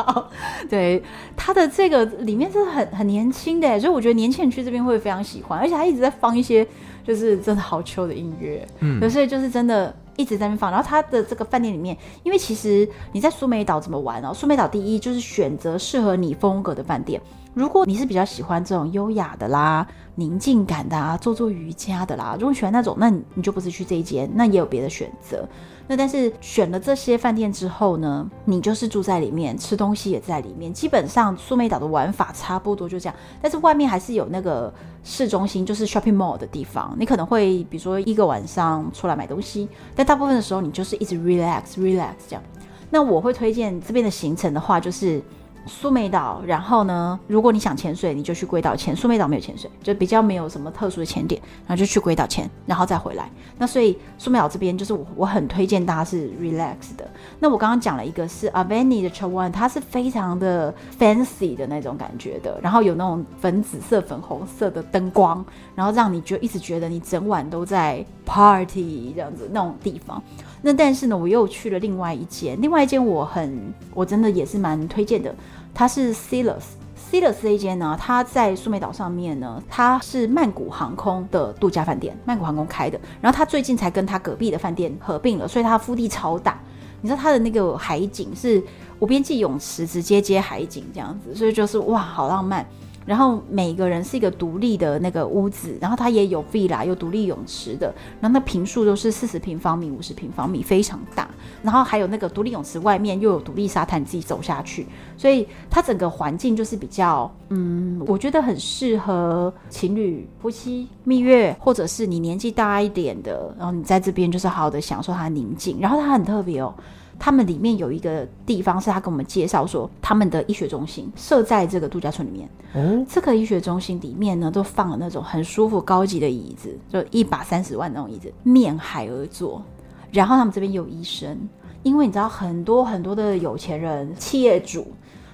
[SPEAKER 3] 对，它的这个里面是很很年轻的，所以我觉得年轻人去这边会非常喜欢，而且他一直在放一些就是真的好秋的音乐，嗯，所以就是真的一直在那放。然后它的这个饭店里面，因为其实你在苏梅岛怎么玩哦？苏梅岛第一就是选择适合你风格的饭店。如果你是比较喜欢这种优雅的啦、宁静感的啊、做做瑜伽的啦，如果喜欢那种，那你你就不是去这一间，那也有别的选择。那但是选了这些饭店之后呢，你就是住在里面，吃东西也在里面。基本上苏梅岛的玩法差不多就这样，但是外面还是有那个市中心，就是 shopping mall 的地方。你可能会比如说一个晚上出来买东西，但大部分的时候你就是一直 relax relax 这样。那我会推荐这边的行程的话，就是。苏梅岛，然后呢，如果你想潜水，你就去龟岛潜。苏梅岛没有潜水，就比较没有什么特殊的潜点，然后就去龟岛潜，然后再回来。那所以苏梅岛这边就是我我很推荐大家是 relax 的。那我刚刚讲了一个是 Avani 的 Chawan，它是非常的 fancy 的那种感觉的，然后有那种粉紫色、粉红色的灯光，然后让你就一直觉得你整晚都在 party 这样子那种地方。那但是呢，我又去了另外一间，另外一间我很我真的也是蛮推荐的。它是 Celos，Celos 这一间呢，它在苏梅岛上面呢，它是曼谷航空的度假饭店，曼谷航空开的。然后它最近才跟它隔壁的饭店合并了，所以它腹地超大。你知道它的那个海景是无边际泳池，直接接海景这样子，所以就是哇，好浪漫。然后每个人是一个独立的那个屋子，然后它也有地啦有独立泳池的，然后那坪数都是四十平方米、五十平方米，非常大。然后还有那个独立泳池外面又有独立沙滩，你自己走下去，所以它整个环境就是比较，嗯，我觉得很适合情侣、夫妻蜜月，或者是你年纪大一点的，然后你在这边就是好好的享受它宁静。然后它很特别哦。他们里面有一个地方是他跟我们介绍说，他们的医学中心设在这个度假村里面。哦，这个医学中心里面呢，都放了那种很舒服、高级的椅子，就一把三十万那种椅子，面海而坐。然后他们这边有医生，因为你知道很多很多的有钱人、企业主，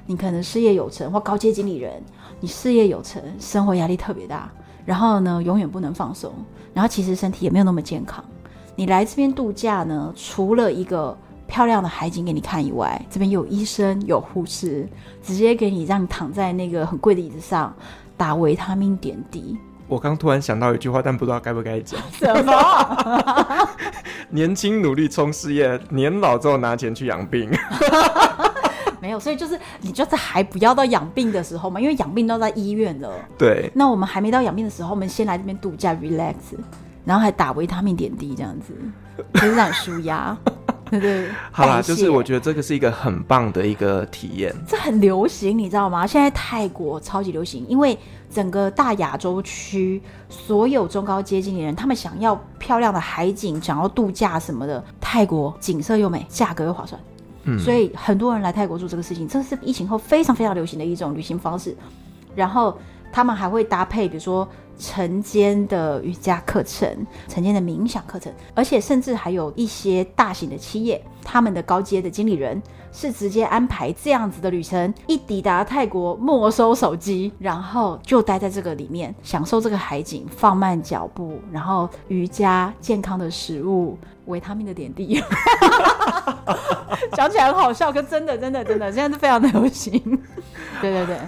[SPEAKER 3] 你可能事业有成或高阶经理人，你事业有成，生活压力特别大，然后呢，永远不能放松，然后其实身体也没有那么健康。你来这边度假呢，除了一个漂亮的海景给你看以外，这边有医生有护士，直接给你让躺在那个很贵的椅子上打维他命点滴。
[SPEAKER 1] 我刚突然想到一句话，但不知道该不该讲。
[SPEAKER 3] 什么？
[SPEAKER 1] 年轻努力冲事业，年老之后拿钱去养病。
[SPEAKER 3] 没有，所以就是你就是还不要到养病的时候嘛，因为养病都在医院了。
[SPEAKER 1] 对。
[SPEAKER 3] 那我们还没到养病的时候，我们先来这边度假 relax，然后还打维他命点滴，这样子就是让你舒压。对 对，
[SPEAKER 1] 好啦，就是我觉得这个是一个很棒的一个体验。
[SPEAKER 3] 这很流行，你知道吗？现在泰国超级流行，因为整个大亚洲区所有中高阶经理人，他们想要漂亮的海景，想要度假什么的，泰国景色又美，价格又划算，嗯，所以很多人来泰国做这个事情，这是疫情后非常非常流行的一种旅行方式。然后他们还会搭配，比如说。晨间的瑜伽课程，晨间的冥想课程，而且甚至还有一些大型的企业，他们的高阶的经理人是直接安排这样子的旅程，一抵达泰国没收手机，然后就待在这个里面，享受这个海景，放慢脚步，然后瑜伽、健康的食物、维他命的点滴，讲起来很好笑，可真的真的真的，现在是非常的流行。对 对对。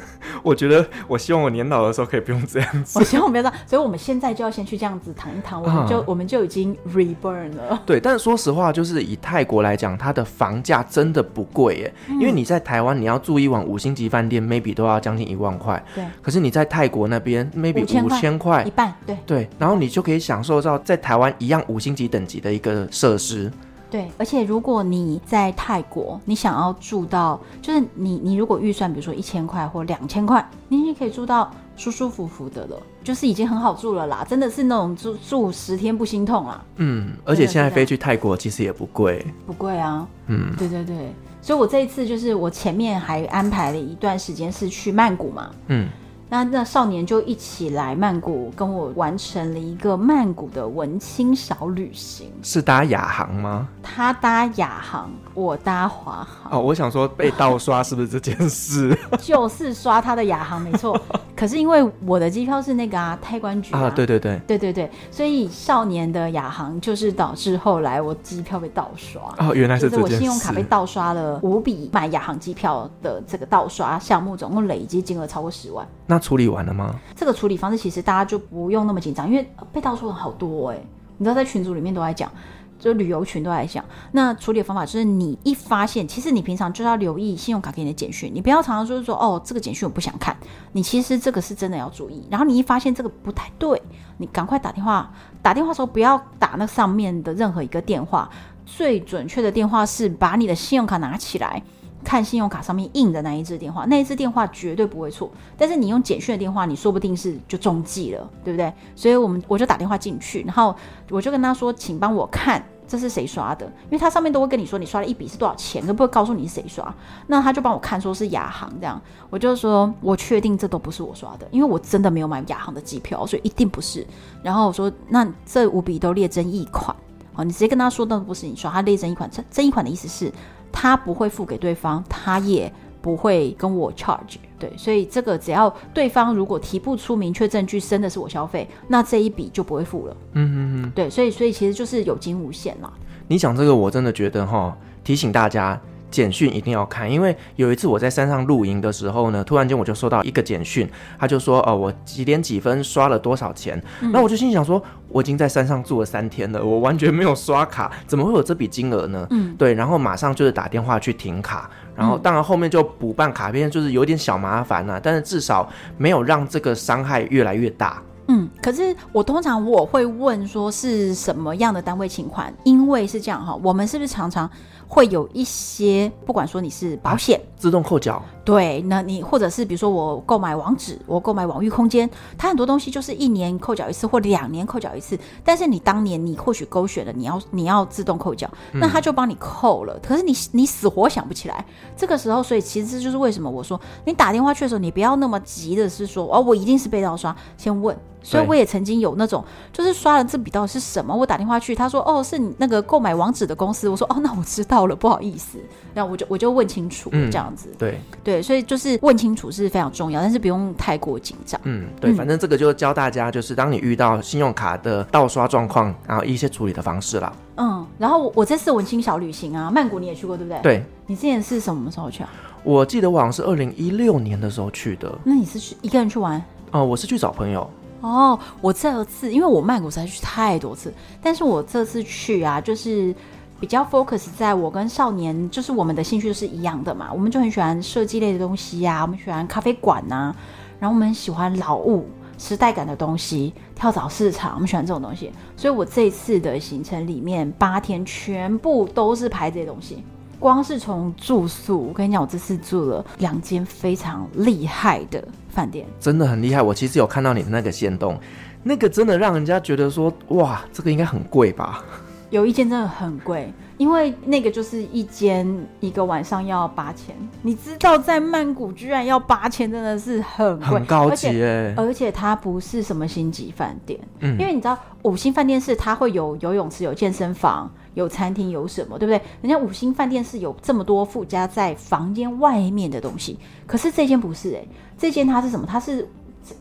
[SPEAKER 1] 我觉得，我希望我年老的时候可以不用这样子。
[SPEAKER 3] 我希望我不要这样，所以我们现在就要先去这样子躺一躺，我们就、嗯、我们就已经 reborn 了。
[SPEAKER 1] 对，但是说实话，就是以泰国来讲，它的房价真的不贵耶。嗯、因为你在台湾，你要住一晚五星级饭店，maybe 都要将近一万块。
[SPEAKER 3] 对。
[SPEAKER 1] 可是你在泰国那边，maybe 五千块，
[SPEAKER 3] 一半。对。
[SPEAKER 1] 对，然后你就可以享受到在台湾一样五星级等级的一个设施。
[SPEAKER 3] 对，而且如果你在泰国，你想要住到，就是你你如果预算比如说一千块或两千块，你也可以住到舒舒服服的了，就是已经很好住了啦，真的是那种住住十天不心痛啦。
[SPEAKER 1] 嗯，而且现在飞去泰国其实也不贵，
[SPEAKER 3] 不贵啊。嗯，对对对，所以我这一次就是我前面还安排了一段时间是去曼谷嘛。嗯。那那少年就一起来曼谷，跟我完成了一个曼谷的文青小旅行。
[SPEAKER 1] 是搭亚航吗？
[SPEAKER 3] 他搭亚航，我搭华航。
[SPEAKER 1] 哦，我想说被盗刷是不是这件事？
[SPEAKER 3] 就是刷他的亚航，没错。可是因为我的机票是那个啊，泰关局
[SPEAKER 1] 啊，对对对，
[SPEAKER 3] 对对对，所以少年的亚航就是导致后来我机票被盗刷。
[SPEAKER 1] 哦，原来是这件事。
[SPEAKER 3] 就是我信用卡被盗刷了五笔买亚航机票的这个盗刷项目，总共累积金额超过十万。
[SPEAKER 1] 那处理完了吗？
[SPEAKER 3] 这个处理方式其实大家就不用那么紧张，因为被盗出的好多哎、你知道在群组里面都在讲。就旅游群都在讲，那处理的方法就是你一发现，其实你平常就要留意信用卡给你的简讯，你不要常常就是说哦，这个简讯我不想看，你其实这个是真的要注意。然后你一发现这个不太对，你赶快打电话，打电话的时候不要打那上面的任何一个电话，最准确的电话是把你的信用卡拿起来。看信用卡上面印的那一支电话，那一支电话绝对不会错。但是你用简讯的电话，你说不定是就中计了，对不对？所以我们我就打电话进去，然后我就跟他说，请帮我看这是谁刷的，因为他上面都会跟你说你刷了一笔是多少钱，都不会告诉你是谁刷。那他就帮我看，说是亚航这样，我就说我确定这都不是我刷的，因为我真的没有买亚航的机票，所以一定不是。然后我说那这五笔都列争议款，好，你直接跟他说那不是你刷，他列争议款，这争议款的意思是。他不会付给对方，他也不会跟我 charge，对，所以这个只要对方如果提不出明确证据，真的是我消费，那这一笔就不会付了。嗯嗯嗯，对，所以所以其实就是有惊无险啦。
[SPEAKER 1] 你讲这个，我真的觉得哈，提醒大家。简讯一定要看，因为有一次我在山上露营的时候呢，突然间我就收到一个简讯，他就说：“哦，我几点几分刷了多少钱？”那、嗯、我就心想说：“我已经在山上住了三天了，我完全没有刷卡，怎么会有这笔金额呢？”嗯，对，然后马上就是打电话去停卡，然后当然后面就补办卡片，就是有点小麻烦啊，但是至少没有让这个伤害越来越大。
[SPEAKER 3] 嗯，可是我通常我会问说是什么样的单位请款，因为是这样哈，我们是不是常常会有一些，不管说你是保险、啊、
[SPEAKER 1] 自动扣缴，
[SPEAKER 3] 对，那你或者是比如说我购买网址，我购买网域空间，它很多东西就是一年扣缴一次或两年扣缴一次，但是你当年你或许勾选了你要你要自动扣缴，那他就帮你扣了，嗯、可是你你死活想不起来，这个时候，所以其实就是为什么我说你打电话去的时候，你不要那么急的是说哦，我一定是被盗刷，先问。所以我也曾经有那种，就是刷了这笔到底是什么？我打电话去，他说：“哦，是你那个购买网址的公司。”我说：“哦，那我知道了，不好意思。”然后我就我就问清楚，这样子。
[SPEAKER 1] 嗯、对
[SPEAKER 3] 对，所以就是问清楚是非常重要，但是不用太过紧张。
[SPEAKER 1] 嗯，对，反正这个就教大家，就是当你遇到信用卡的盗刷状况，然后一些处理的方式啦。
[SPEAKER 3] 嗯，然后我这次文青小旅行啊，曼谷你也去过对不对？
[SPEAKER 1] 对。
[SPEAKER 3] 你之前是什么时候去啊？
[SPEAKER 1] 我记得我好像是二零一六年的时候去的。
[SPEAKER 3] 那你是去一个人去玩？
[SPEAKER 1] 哦、呃，我是去找朋友。
[SPEAKER 3] 哦，我这次因为我曼谷实在去太多次，但是我这次去啊，就是比较 focus 在我跟少年，就是我们的兴趣是一样的嘛，我们就很喜欢设计类的东西呀、啊，我们喜欢咖啡馆呐、啊，然后我们喜欢老物、时代感的东西，跳蚤市场，我们喜欢这种东西，所以我这次的行程里面八天全部都是拍这些东西。光是从住宿，我跟你讲，我这次住了两间非常厉害的饭店，
[SPEAKER 1] 真的很厉害。我其实有看到你的那个线动，那个真的让人家觉得说，哇，这个应该很贵吧？
[SPEAKER 3] 有一间真的很贵，因为那个就是一间一个晚上要八千，你知道在曼谷居然要八千，真的是很贵，
[SPEAKER 1] 很高级耶。
[SPEAKER 3] 而且它不是什么星级饭店，嗯，因为你知道五星饭店是它会有游泳池、有健身房。有餐厅有什么，对不对？人家五星饭店是有这么多附加在房间外面的东西，可是这间不是哎、欸，这间它是什么？它是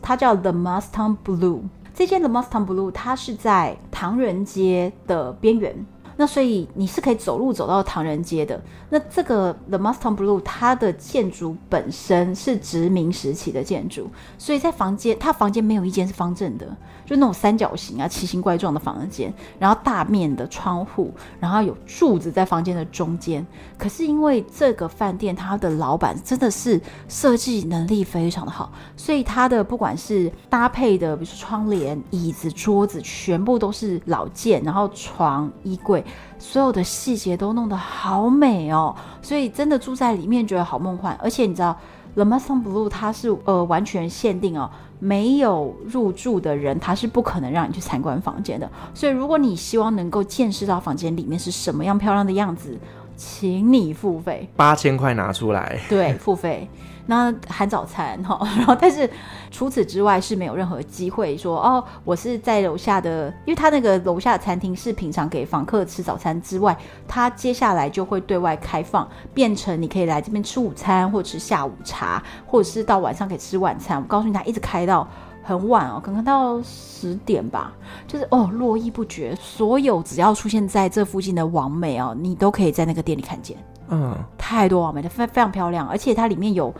[SPEAKER 3] 它叫 The Mustang Blue，这间 The Mustang Blue 它是在唐人街的边缘。那所以你是可以走路走到唐人街的。那这个 The Mustang Blue 它的建筑本身是殖民时期的建筑，所以在房间，它房间没有一间是方正的，就那种三角形啊、奇形怪状的房间，然后大面的窗户，然后有柱子在房间的中间。可是因为这个饭店它的老板真的是设计能力非常的好，所以它的不管是搭配的，比如说窗帘、椅子、桌子，全部都是老件，然后床、衣柜。所有的细节都弄得好美哦，所以真的住在里面觉得好梦幻。而且你知道，The Mustang Blue 它是呃完全限定哦，没有入住的人他是不可能让你去参观房间的。所以如果你希望能够见识到房间里面是什么样漂亮的样子，请你付费，
[SPEAKER 1] 八千块拿出来，
[SPEAKER 3] 对，付费。那含早餐哈，然后但是除此之外是没有任何机会说哦，我是在楼下的，因为他那个楼下的餐厅是平常给访客吃早餐之外，他接下来就会对外开放，变成你可以来这边吃午餐，或者吃下午茶，或者是到晚上可以吃晚餐。我告诉你，他一直开到很晚哦，可能到十点吧，就是哦络绎不绝，所有只要出现在这附近的网美哦，你都可以在那个店里看见。嗯，太多网美的，非非常漂亮，而且它里面有。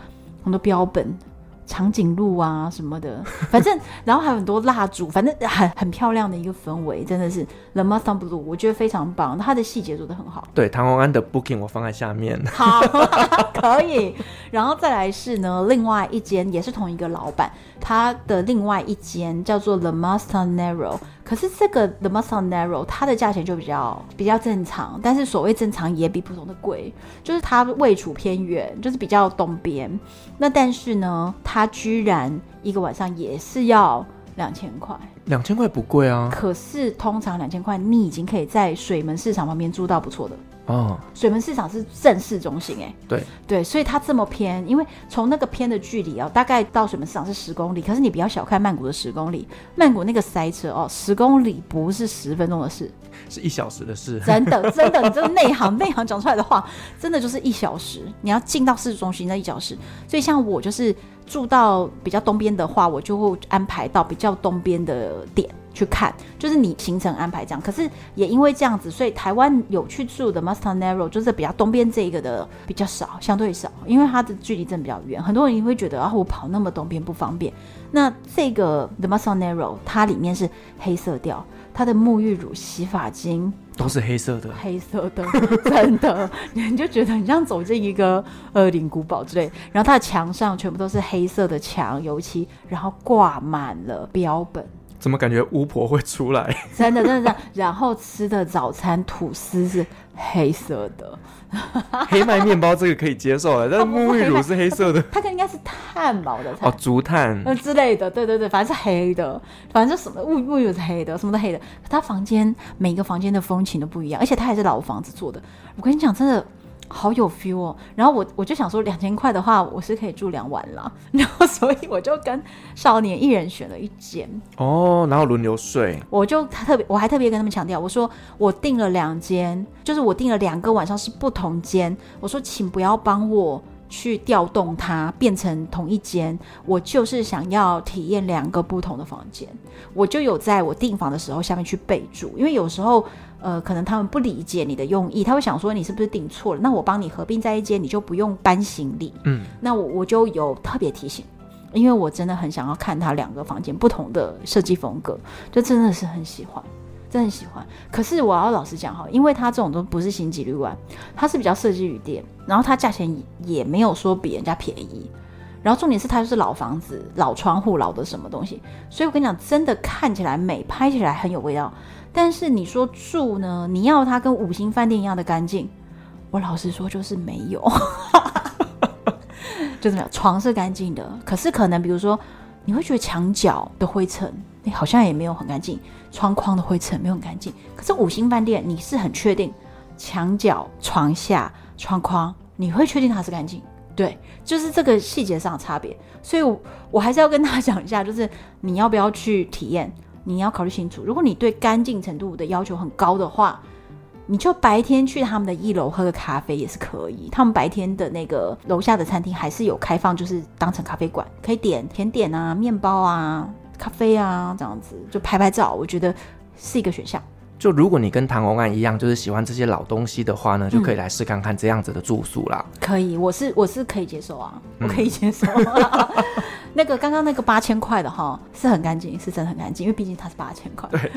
[SPEAKER 3] 很多标本、长颈鹿啊什么的，反正然后还有很多蜡烛，反正很很漂亮的一个氛围，真的是 Le Maison Bleu，我觉得非常棒，它的细节做的很好。
[SPEAKER 1] 对，唐红安的 Booking 我放在下面。
[SPEAKER 3] 好，可以。然后再来是呢，另外一间也是同一个老板，他的另外一间叫做 The Mastronarrow。可是这个 The Mastronarrow 它的价钱就比较比较正常，但是所谓正常也比普通的贵，就是它位处偏远，就是比较东边。那但是呢，它居然一个晚上也是要两千块。
[SPEAKER 1] 两千块不贵啊。
[SPEAKER 3] 可是通常两千块，你已经可以在水门市场旁边住到不错的。
[SPEAKER 1] 哦，
[SPEAKER 3] 水门市场是正市中心哎，
[SPEAKER 1] 对。
[SPEAKER 3] 对，所以它这么偏，因为从那个偏的距离哦，大概到水门市场是十公里，可是你不要小看曼谷的十公里，曼谷那个塞车哦，十公里不是十分钟的事，
[SPEAKER 1] 是一小时的事，
[SPEAKER 3] 真的 真的，你这个内行内行讲出来的话，真的就是一小时，你要进到市中心那一小时，所以像我就是住到比较东边的话，我就会安排到比较东边的点。去看，就是你行程安排这样。可是也因为这样子，所以台湾有去住的 Mastronarrow 就是比较东边这一个的比较少，相对少，因为它的距离真的比较远。很多人会觉得啊，我跑那么东边不方便。那这个 The Mastronarrow 它里面是黑色调，它的沐浴乳、洗发精
[SPEAKER 1] 都是黑色的，
[SPEAKER 3] 黑色的，真的，你就觉得很像走进一个恶灵古堡之类。然后它的墙上全部都是黑色的墙油漆，然后挂满了标本。
[SPEAKER 1] 怎么感觉巫婆会出来？
[SPEAKER 3] 真的，真的真，然后吃的早餐吐司是黑色的，
[SPEAKER 1] 黑麦面包这个可以接受了，但是沐浴乳是黑色的，
[SPEAKER 3] 它应该是炭堡的
[SPEAKER 1] 哦，竹炭
[SPEAKER 3] 呃之类的，对对对，反正是黑的，反正就什么沐沐浴乳是黑的，什么都黑的。他房间每个房间的风情都不一样，而且他还是老房子做的。我跟你讲，真的。好有 feel 哦，然后我我就想说，两千块的话，我是可以住两晚了，然后所以我就跟少年一人选了一间。
[SPEAKER 1] 哦，然后轮流睡。
[SPEAKER 3] 我就特别，我还特别跟他们强调，我说我订了两间，就是我订了两个晚上是不同间，我说请不要帮我去调动它变成同一间，我就是想要体验两个不同的房间，我就有在我订房的时候下面去备注，因为有时候。呃，可能他们不理解你的用意，他会想说你是不是订错了？那我帮你合并在一间，你就不用搬行李。嗯，那我我就有特别提醒，因为我真的很想要看他两个房间不同的设计风格，就真的是很喜欢，真的很喜欢。可是我要老实讲哈，因为他这种都不是星级旅馆，它是比较设计旅店，然后它价钱也没有说比人家便宜，然后重点是它就是老房子、老窗户、老的什么东西，所以我跟你讲，真的看起来美，拍起来很有味道。但是你说住呢？你要它跟五星饭店一样的干净，我老实说就是没有，就是没有。床是干净的，可是可能比如说你会觉得墙角的灰尘，你好像也没有很干净，窗框的灰尘没有很干净。可是五星饭店你是很确定墙角、床下、窗框，你会确定它是干净？对，就是这个细节上的差别。所以我，我还是要跟大家讲一下，就是你要不要去体验？你要考虑清楚，如果你对干净程度的要求很高的话，你就白天去他们的一楼喝个咖啡也是可以。他们白天的那个楼下的餐厅还是有开放，就是当成咖啡馆，可以点甜点啊、面包啊、咖啡啊这样子，就拍拍照，我觉得是一个选项。
[SPEAKER 1] 就如果你跟唐红安一样，就是喜欢这些老东西的话呢，就可以来试看看这样子的住宿啦。
[SPEAKER 3] 嗯、可以，我是我是可以接受啊，我可以接受。嗯 那个刚刚那个八千块的哈，是很干净，是真的很干净，因为毕竟它是八千块。
[SPEAKER 1] 对，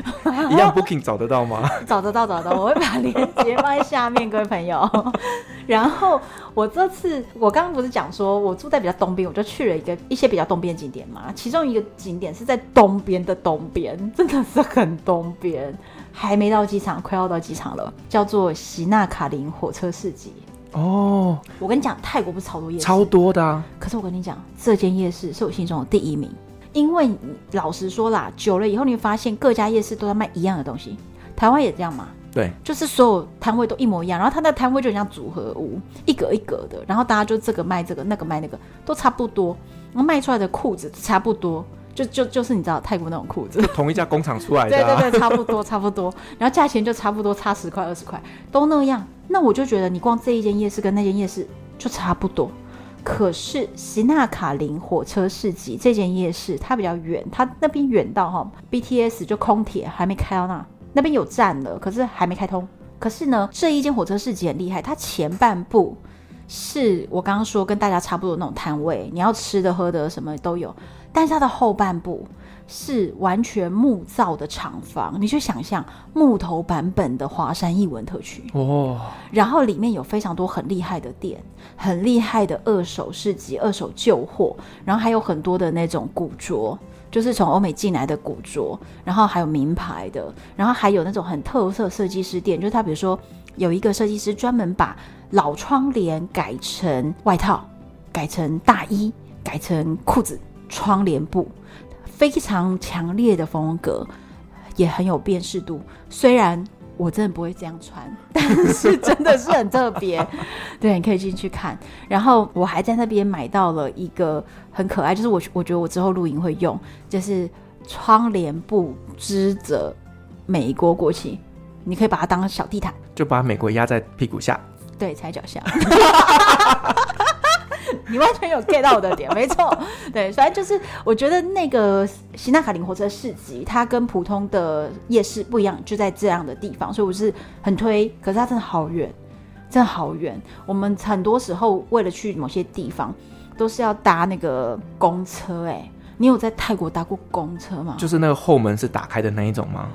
[SPEAKER 1] 一样 Booking 找得到吗？
[SPEAKER 3] 找得到，找得到，我会把链接放在下面，各位朋友。然后我这次我刚刚不是讲说我住在比较东边，我就去了一个一些比较东边景点嘛，其中一个景点是在东边的东边，真的是很东边，还没到机场，快要到机场了，叫做席纳卡林火车市集。
[SPEAKER 1] 哦，
[SPEAKER 3] 我跟你讲，泰国不是超多夜市，
[SPEAKER 1] 超多的啊。
[SPEAKER 3] 可是我跟你讲，这间夜市是我心中的第一名，因为老实说啦，久了以后你会发现各家夜市都在卖一样的东西。台湾也这样嘛？
[SPEAKER 1] 对，
[SPEAKER 3] 就是所有摊位都一模一样，然后他那摊位就很像组合屋，一格一格的，然后大家就这个卖这个，那个卖那个，都差不多，然后卖出来的裤子差不多，就就就是你知道泰国那种裤子，
[SPEAKER 1] 同一家工厂出来的、啊，
[SPEAKER 3] 对对对，差不多差不多，然后价钱就差不多差十块二十块，都那样。那我就觉得你逛这一间夜市跟那间夜市就差不多。可是西纳卡林火车市集这间夜市它比较远，它那边远到哈 BTS 就空铁还没开到那，那边有站了，可是还没开通。可是呢，这一间火车市集很厉害，它前半部是我刚刚说跟大家差不多那种摊位，你要吃的喝的什么都有，但是它的后半部。是完全木造的厂房，你去想象木头版本的华山艺文特区哦，然后里面有非常多很厉害的店，很厉害的二手市集、二手旧货，然后还有很多的那种古着，就是从欧美进来的古着，然后还有名牌的，然后还有那种很特色设计师店，就是他比如说有一个设计师专门把老窗帘改成外套，改成大衣，改成裤子、窗帘布。非常强烈的风格，也很有辨识度。虽然我真的不会这样穿，但是真的是很特别。对，你可以进去看。然后我还在那边买到了一个很可爱，就是我我觉得我之后露营会用，就是窗帘布织着美国国旗，你可以把它当小地毯，
[SPEAKER 1] 就把美国压在屁股下，
[SPEAKER 3] 对，踩脚下。你完全有 get 到我的点，没错，对，反正就是我觉得那个西纳卡林火车市集，它跟普通的夜市不一样，就在这样的地方，所以我是很推。可是它真的好远，真的好远。我们很多时候为了去某些地方，都是要搭那个公车。哎，你有在泰国搭过公车吗？
[SPEAKER 1] 就是那个后门是打开的那一种吗？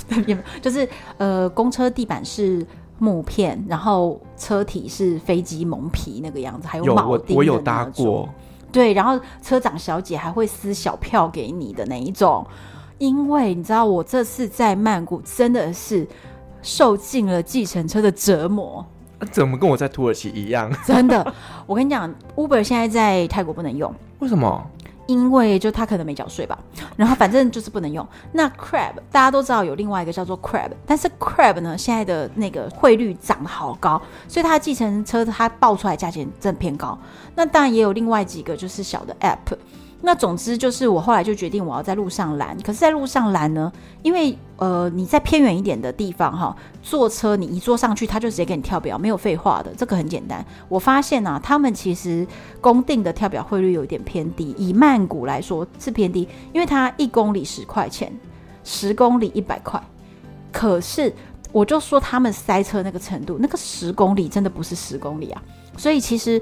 [SPEAKER 3] 就是呃，公车地板是。木片，然后车体是飞机蒙皮那个样子，还有铆钉的那种。有，我，我有搭过。对，然后车长小姐还会撕小票给你的那一种。因为你知道，我这次在曼谷真的是受尽了计程车的折磨。
[SPEAKER 1] 怎么跟我在土耳其一样？
[SPEAKER 3] 真的，我跟你讲，Uber 现在在泰国不能用。
[SPEAKER 1] 为什么？
[SPEAKER 3] 因为就他可能没缴税吧，然后反正就是不能用。那 Crab 大家都知道有另外一个叫做 Crab，但是 Crab 呢，现在的那个汇率涨得好高，所以它的计程车它报出来价钱正偏高。那当然也有另外几个就是小的 App。那总之就是，我后来就决定我要在路上拦。可是，在路上拦呢，因为呃，你在偏远一点的地方哈，坐车你一坐上去，他就直接给你跳表，没有废话的，这个很简单。我发现啊，他们其实公定的跳表汇率有一点偏低，以曼谷来说是偏低，因为它一公里十块钱，十公里一百块。可是我就说他们塞车那个程度，那个十公里真的不是十公里啊，所以其实。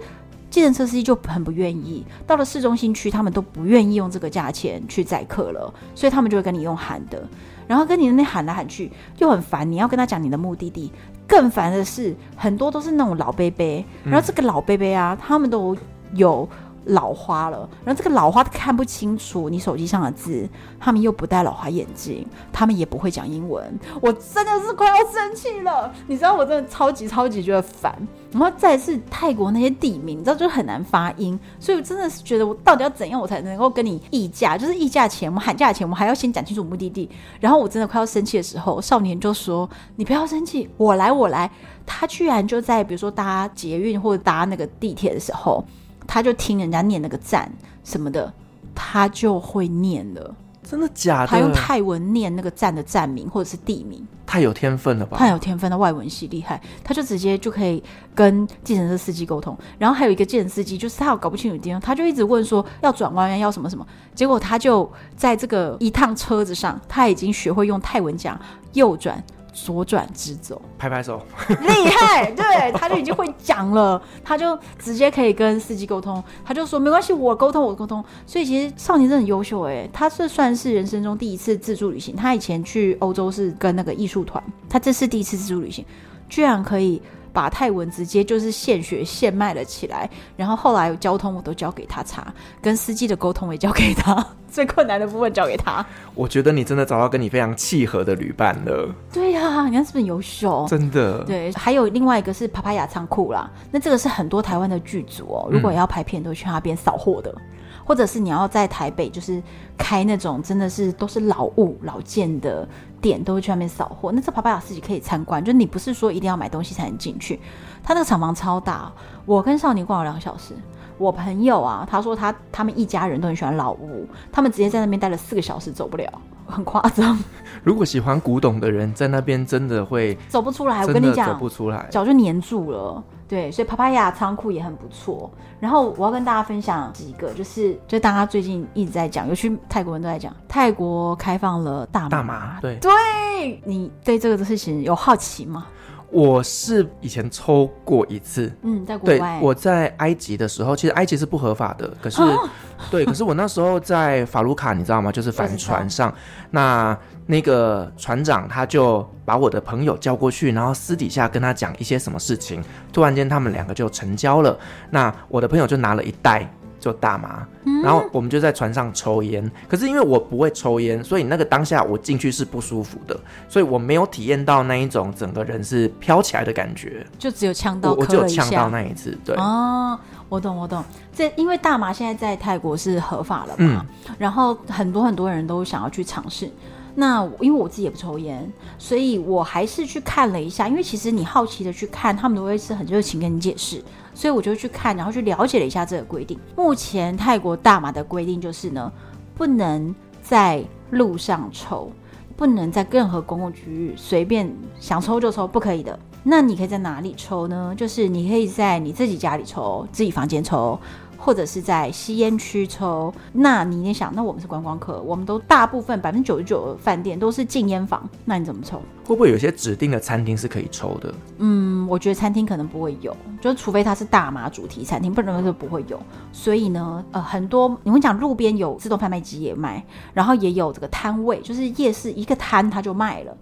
[SPEAKER 3] 计程车司机就很不愿意，到了市中心区，他们都不愿意用这个价钱去载客了，所以他们就会跟你用喊的，然后跟你那喊来喊去就很烦，你要跟他讲你的目的地，更烦的是很多都是那种老伯伯，然后这个老伯伯啊，他们都有。老花了，然后这个老花看不清楚你手机上的字，他们又不戴老花眼镜，他们也不会讲英文，我真的是快要生气了。你知道我真的超级超级觉得烦。然后再是泰国那些地名，你知道就很难发音，所以我真的是觉得我到底要怎样我才能够跟你议价？就是议价前，我们喊价前，我们还要先讲清楚目的地。然后我真的快要生气的时候，少年就说：“你不要生气，我来，我来。”他居然就在比如说搭捷运或者搭那个地铁的时候。他就听人家念那个站什么的，他就会念了。
[SPEAKER 1] 真的假的？
[SPEAKER 3] 他用泰文念那个站的站名或者是地名，
[SPEAKER 1] 太有天分了吧？
[SPEAKER 3] 太有天分的外文系厉害，他就直接就可以跟计程车司机沟通。然后还有一个计程车司机，就是他有搞不清楚地方，他就一直问说要转弯要什么什么。结果他就在这个一趟车子上，他已经学会用泰文讲右转。左转直走，
[SPEAKER 1] 拍拍手，
[SPEAKER 3] 厉害！对，他就已经会讲了，他就直接可以跟司机沟通，他就说没关系，我沟通，我沟通。所以其实少年真的很优秀哎，他是算是人生中第一次自助旅行。他以前去欧洲是跟那个艺术团，他这是第一次自助旅行，居然可以。把泰文直接就是现学现卖了起来。然后后来交通我都交给他查，跟司机的沟通也交给他，最困难的部分交给他。
[SPEAKER 1] 我觉得你真的找到跟你非常契合的旅伴了。
[SPEAKER 3] 对呀、啊，你看是不是优秀？
[SPEAKER 1] 真的。
[SPEAKER 3] 对，还有另外一个是帕帕亚仓库啦，那这个是很多台湾的剧组哦，如果要拍片都去那边扫货的。嗯或者是你要在台北，就是开那种真的是都是老物老件的店，都会去那边扫货。那这帕帕亚自己可以参观，就你不是说一定要买东西才能进去。他那个厂房超大，我跟少年逛了两个小时。我朋友啊，他说他他们一家人都很喜欢老屋，他们直接在那边待了四个小时，走不了，很夸张。
[SPEAKER 1] 如果喜欢古董的人在那边真的会
[SPEAKER 3] 走不出来，我跟你讲，
[SPEAKER 1] 走不出来，
[SPEAKER 3] 脚就粘住了。对，所以帕帕亚仓库也很不错。然后我要跟大家分享几个，就是就大家最近一直在讲，尤其泰国人都在讲，泰国开放了大麻。
[SPEAKER 1] 大麻，对。
[SPEAKER 3] 对，你对这个事情有好奇吗？
[SPEAKER 1] 我是以前抽过一次，
[SPEAKER 3] 嗯，在国外。
[SPEAKER 1] 对，我在埃及的时候，其实埃及是不合法的，可是，哦、对，可是我那时候在法鲁卡，你知道吗？就是帆船上，那那个船长他就把我的朋友叫过去，然后私底下跟他讲一些什么事情，突然间他们两个就成交了。那我的朋友就拿了一袋。就大麻，然后我们就在船上抽烟。可是因为我不会抽烟，所以那个当下我进去是不舒服的，所以我没有体验到那一种整个人是飘起来的感觉。
[SPEAKER 3] 就只有呛到，
[SPEAKER 1] 我就有呛到那一次。对
[SPEAKER 3] 哦，我懂我懂。这因为大麻现在在泰国是合法了嘛，嗯、然后很多很多人都想要去尝试。那因为我自己也不抽烟，所以我还是去看了一下。因为其实你好奇的去看，他们都会是很热情跟你解释。所以我就去看，然后去了解了一下这个规定。目前泰国大麻的规定就是呢，不能在路上抽，不能在任何公共区域随便想抽就抽，不可以的。那你可以在哪里抽呢？就是你可以在你自己家里抽，自己房间抽。或者是在吸烟区抽，那你也想，那我们是观光客，我们都大部分百分之九十九的饭店都是禁烟房，那你怎么抽？
[SPEAKER 1] 会不会有些指定的餐厅是可以抽的？
[SPEAKER 3] 嗯，我觉得餐厅可能不会有，就是除非它是大麻主题餐厅，不然就不会有。所以呢，呃，很多你会讲路边有自动贩卖机也卖，然后也有这个摊位，就是夜市一个摊它就卖了。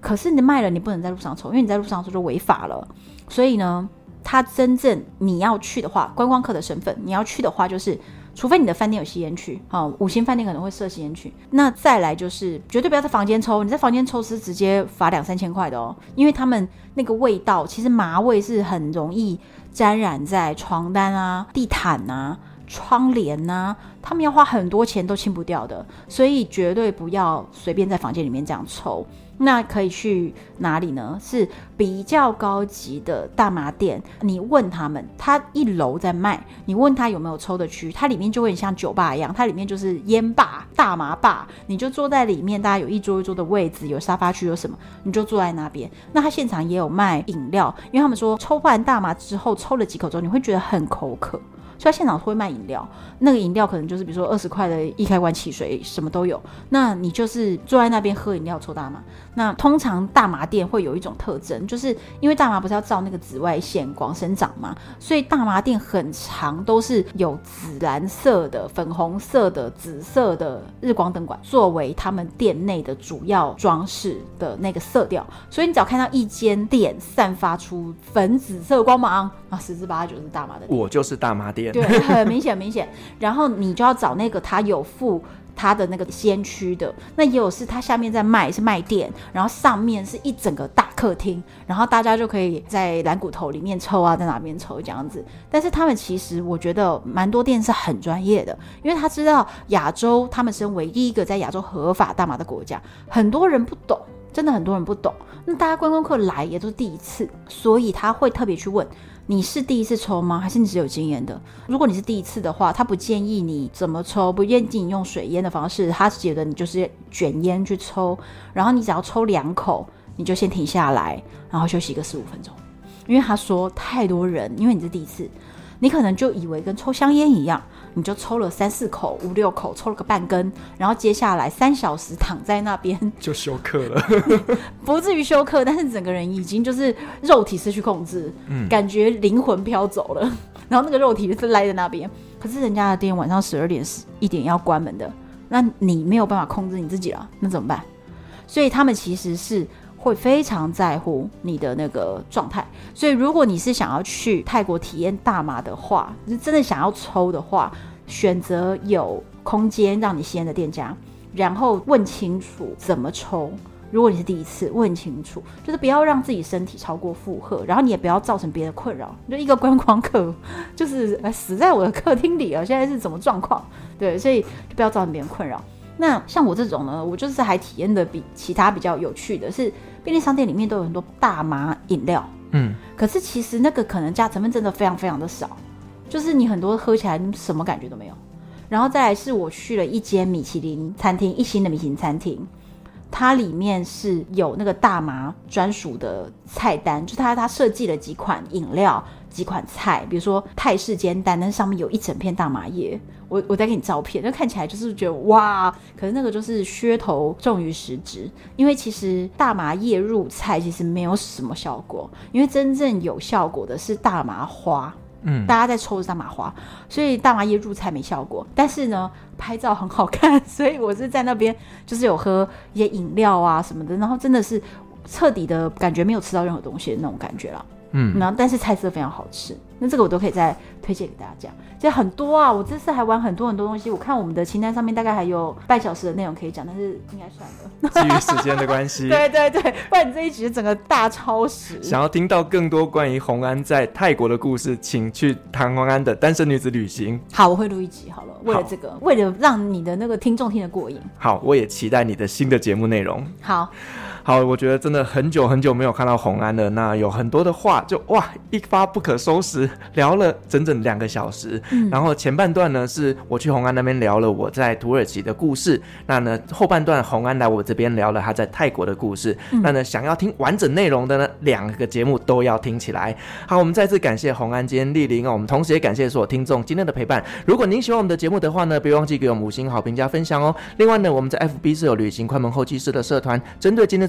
[SPEAKER 3] 可是你卖了，你不能在路上抽，因为你在路上抽就违法了。所以呢。他真正你要去的话，观光客的身份，你要去的话，就是除非你的饭店有吸烟区，啊，五星饭店可能会设吸烟区。那再来就是绝对不要在房间抽，你在房间抽是直接罚两三千块的哦，因为他们那个味道，其实麻味是很容易沾染在床单啊、地毯啊、窗帘啊，他们要花很多钱都清不掉的，所以绝对不要随便在房间里面这样抽。那可以去哪里呢？是比较高级的大麻店。你问他们，他一楼在卖，你问他有没有抽的区，它里面就会像酒吧一样，它里面就是烟吧、大麻吧，你就坐在里面，大家有一桌一桌的位置，有沙发区，有什么，你就坐在那边。那他现场也有卖饮料，因为他们说抽完大麻之后，抽了几口之后，你会觉得很口渴。所以现场会卖饮料，那个饮料可能就是比如说二十块的易开罐汽水，什么都有。那你就是坐在那边喝饮料抽大麻。那通常大麻店会有一种特征，就是因为大麻不是要照那个紫外线光生长嘛，所以大麻店很常都是有紫蓝色的、粉红色的、紫色的日光灯管作为他们店内的主要装饰的那个色调。所以你只要看到一间店散发出粉紫色光芒啊，十之八九是大麻的店。
[SPEAKER 1] 我就是大麻店。
[SPEAKER 3] 对，很明显，明显。然后你就要找那个他有附他的那个先驱的，那也有是他下面在卖是卖店，然后上面是一整个大客厅，然后大家就可以在蓝骨头里面抽啊，在哪边抽这样子。但是他们其实我觉得蛮多店是很专业的，因为他知道亚洲他们身为第一个在亚洲合法大麻的国家，很多人不懂，真的很多人不懂。那大家观光客来也都是第一次，所以他会特别去问。你是第一次抽吗？还是你只有经验的？如果你是第一次的话，他不建议你怎么抽，不建议你用水烟的方式，他觉得你就是卷烟去抽，然后你只要抽两口，你就先停下来，然后休息个十五分钟，因为他说太多人，因为你是第一次，你可能就以为跟抽香烟一样。你就抽了三四口、五六口，抽了个半根，然后接下来三小时躺在那边
[SPEAKER 1] 就休克了，
[SPEAKER 3] 不至于休克，但是整个人已经就是肉体失去控制，嗯，感觉灵魂飘走了，然后那个肉体就是赖在那边。可是人家的店晚上十二点十一点要关门的，那你没有办法控制你自己了，那怎么办？所以他们其实是会非常在乎你的那个状态。所以，如果你是想要去泰国体验大麻的话，是真的想要抽的话，选择有空间让你吸烟的店家，然后问清楚怎么抽。如果你是第一次，问清楚，就是不要让自己身体超过负荷，然后你也不要造成别的困扰。就一个观光客，就是死在我的客厅里了，现在是什么状况？对，所以就不要造成别人困扰。那像我这种呢，我就是还体验的比其他比较有趣的是，便利商店里面都有很多大麻饮料，
[SPEAKER 1] 嗯，
[SPEAKER 3] 可是其实那个可能加成分真的非常非常的少，就是你很多喝起来什么感觉都没有。然后再来是我去了一间米其林餐厅，一星的米其林餐厅。它里面是有那个大麻专属的菜单，就它它设计了几款饮料、几款菜，比如说泰式煎蛋，但上面有一整片大麻叶。我我再给你照片，那看起来就是觉得哇，可是那个就是噱头重于实质，因为其实大麻叶入菜其实没有什么效果，因为真正有效果的是大麻花。大家在抽着大麻花，所以大麻叶入菜没效果。但是呢，拍照很好看，所以我是在那边就是有喝一些饮料啊什么的，然后真的是彻底的感觉没有吃到任何东西的那种感觉了。嗯，然后但是菜色非常好吃，那这个我都可以再推荐给大家讲。其实很多啊，我这次还玩很多很多东西。我看我们的清单上面大概还有半小时的内容可以讲，但是应该算了，
[SPEAKER 1] 基于时间的关系。
[SPEAKER 3] 对对对，不然你这一集整个大超时。
[SPEAKER 1] 想要听到更多关于红安在泰国的故事，请去唐红安的单身女子旅行。
[SPEAKER 3] 好，我会录一集好了，为了这个，为了让你的那个听众听得过瘾。
[SPEAKER 1] 好，我也期待你的新的节目内容。
[SPEAKER 3] 好。
[SPEAKER 1] 好，我觉得真的很久很久没有看到红安了。那有很多的话，就哇一发不可收拾，聊了整整两个小时。嗯，然后前半段呢，是我去红安那边聊了我在土耳其的故事。那呢后半段红安来我这边聊了他在泰国的故事。嗯，那呢想要听完整内容的呢，两个节目都要听起来。好，我们再次感谢红安今天莅临哦。我们同时也感谢所有听众今天的陪伴。如果您喜欢我们的节目的话呢，别忘记给我们五星好评加分享哦。另外呢，我们在 FB 是有旅行快门后期室的社团，针对今天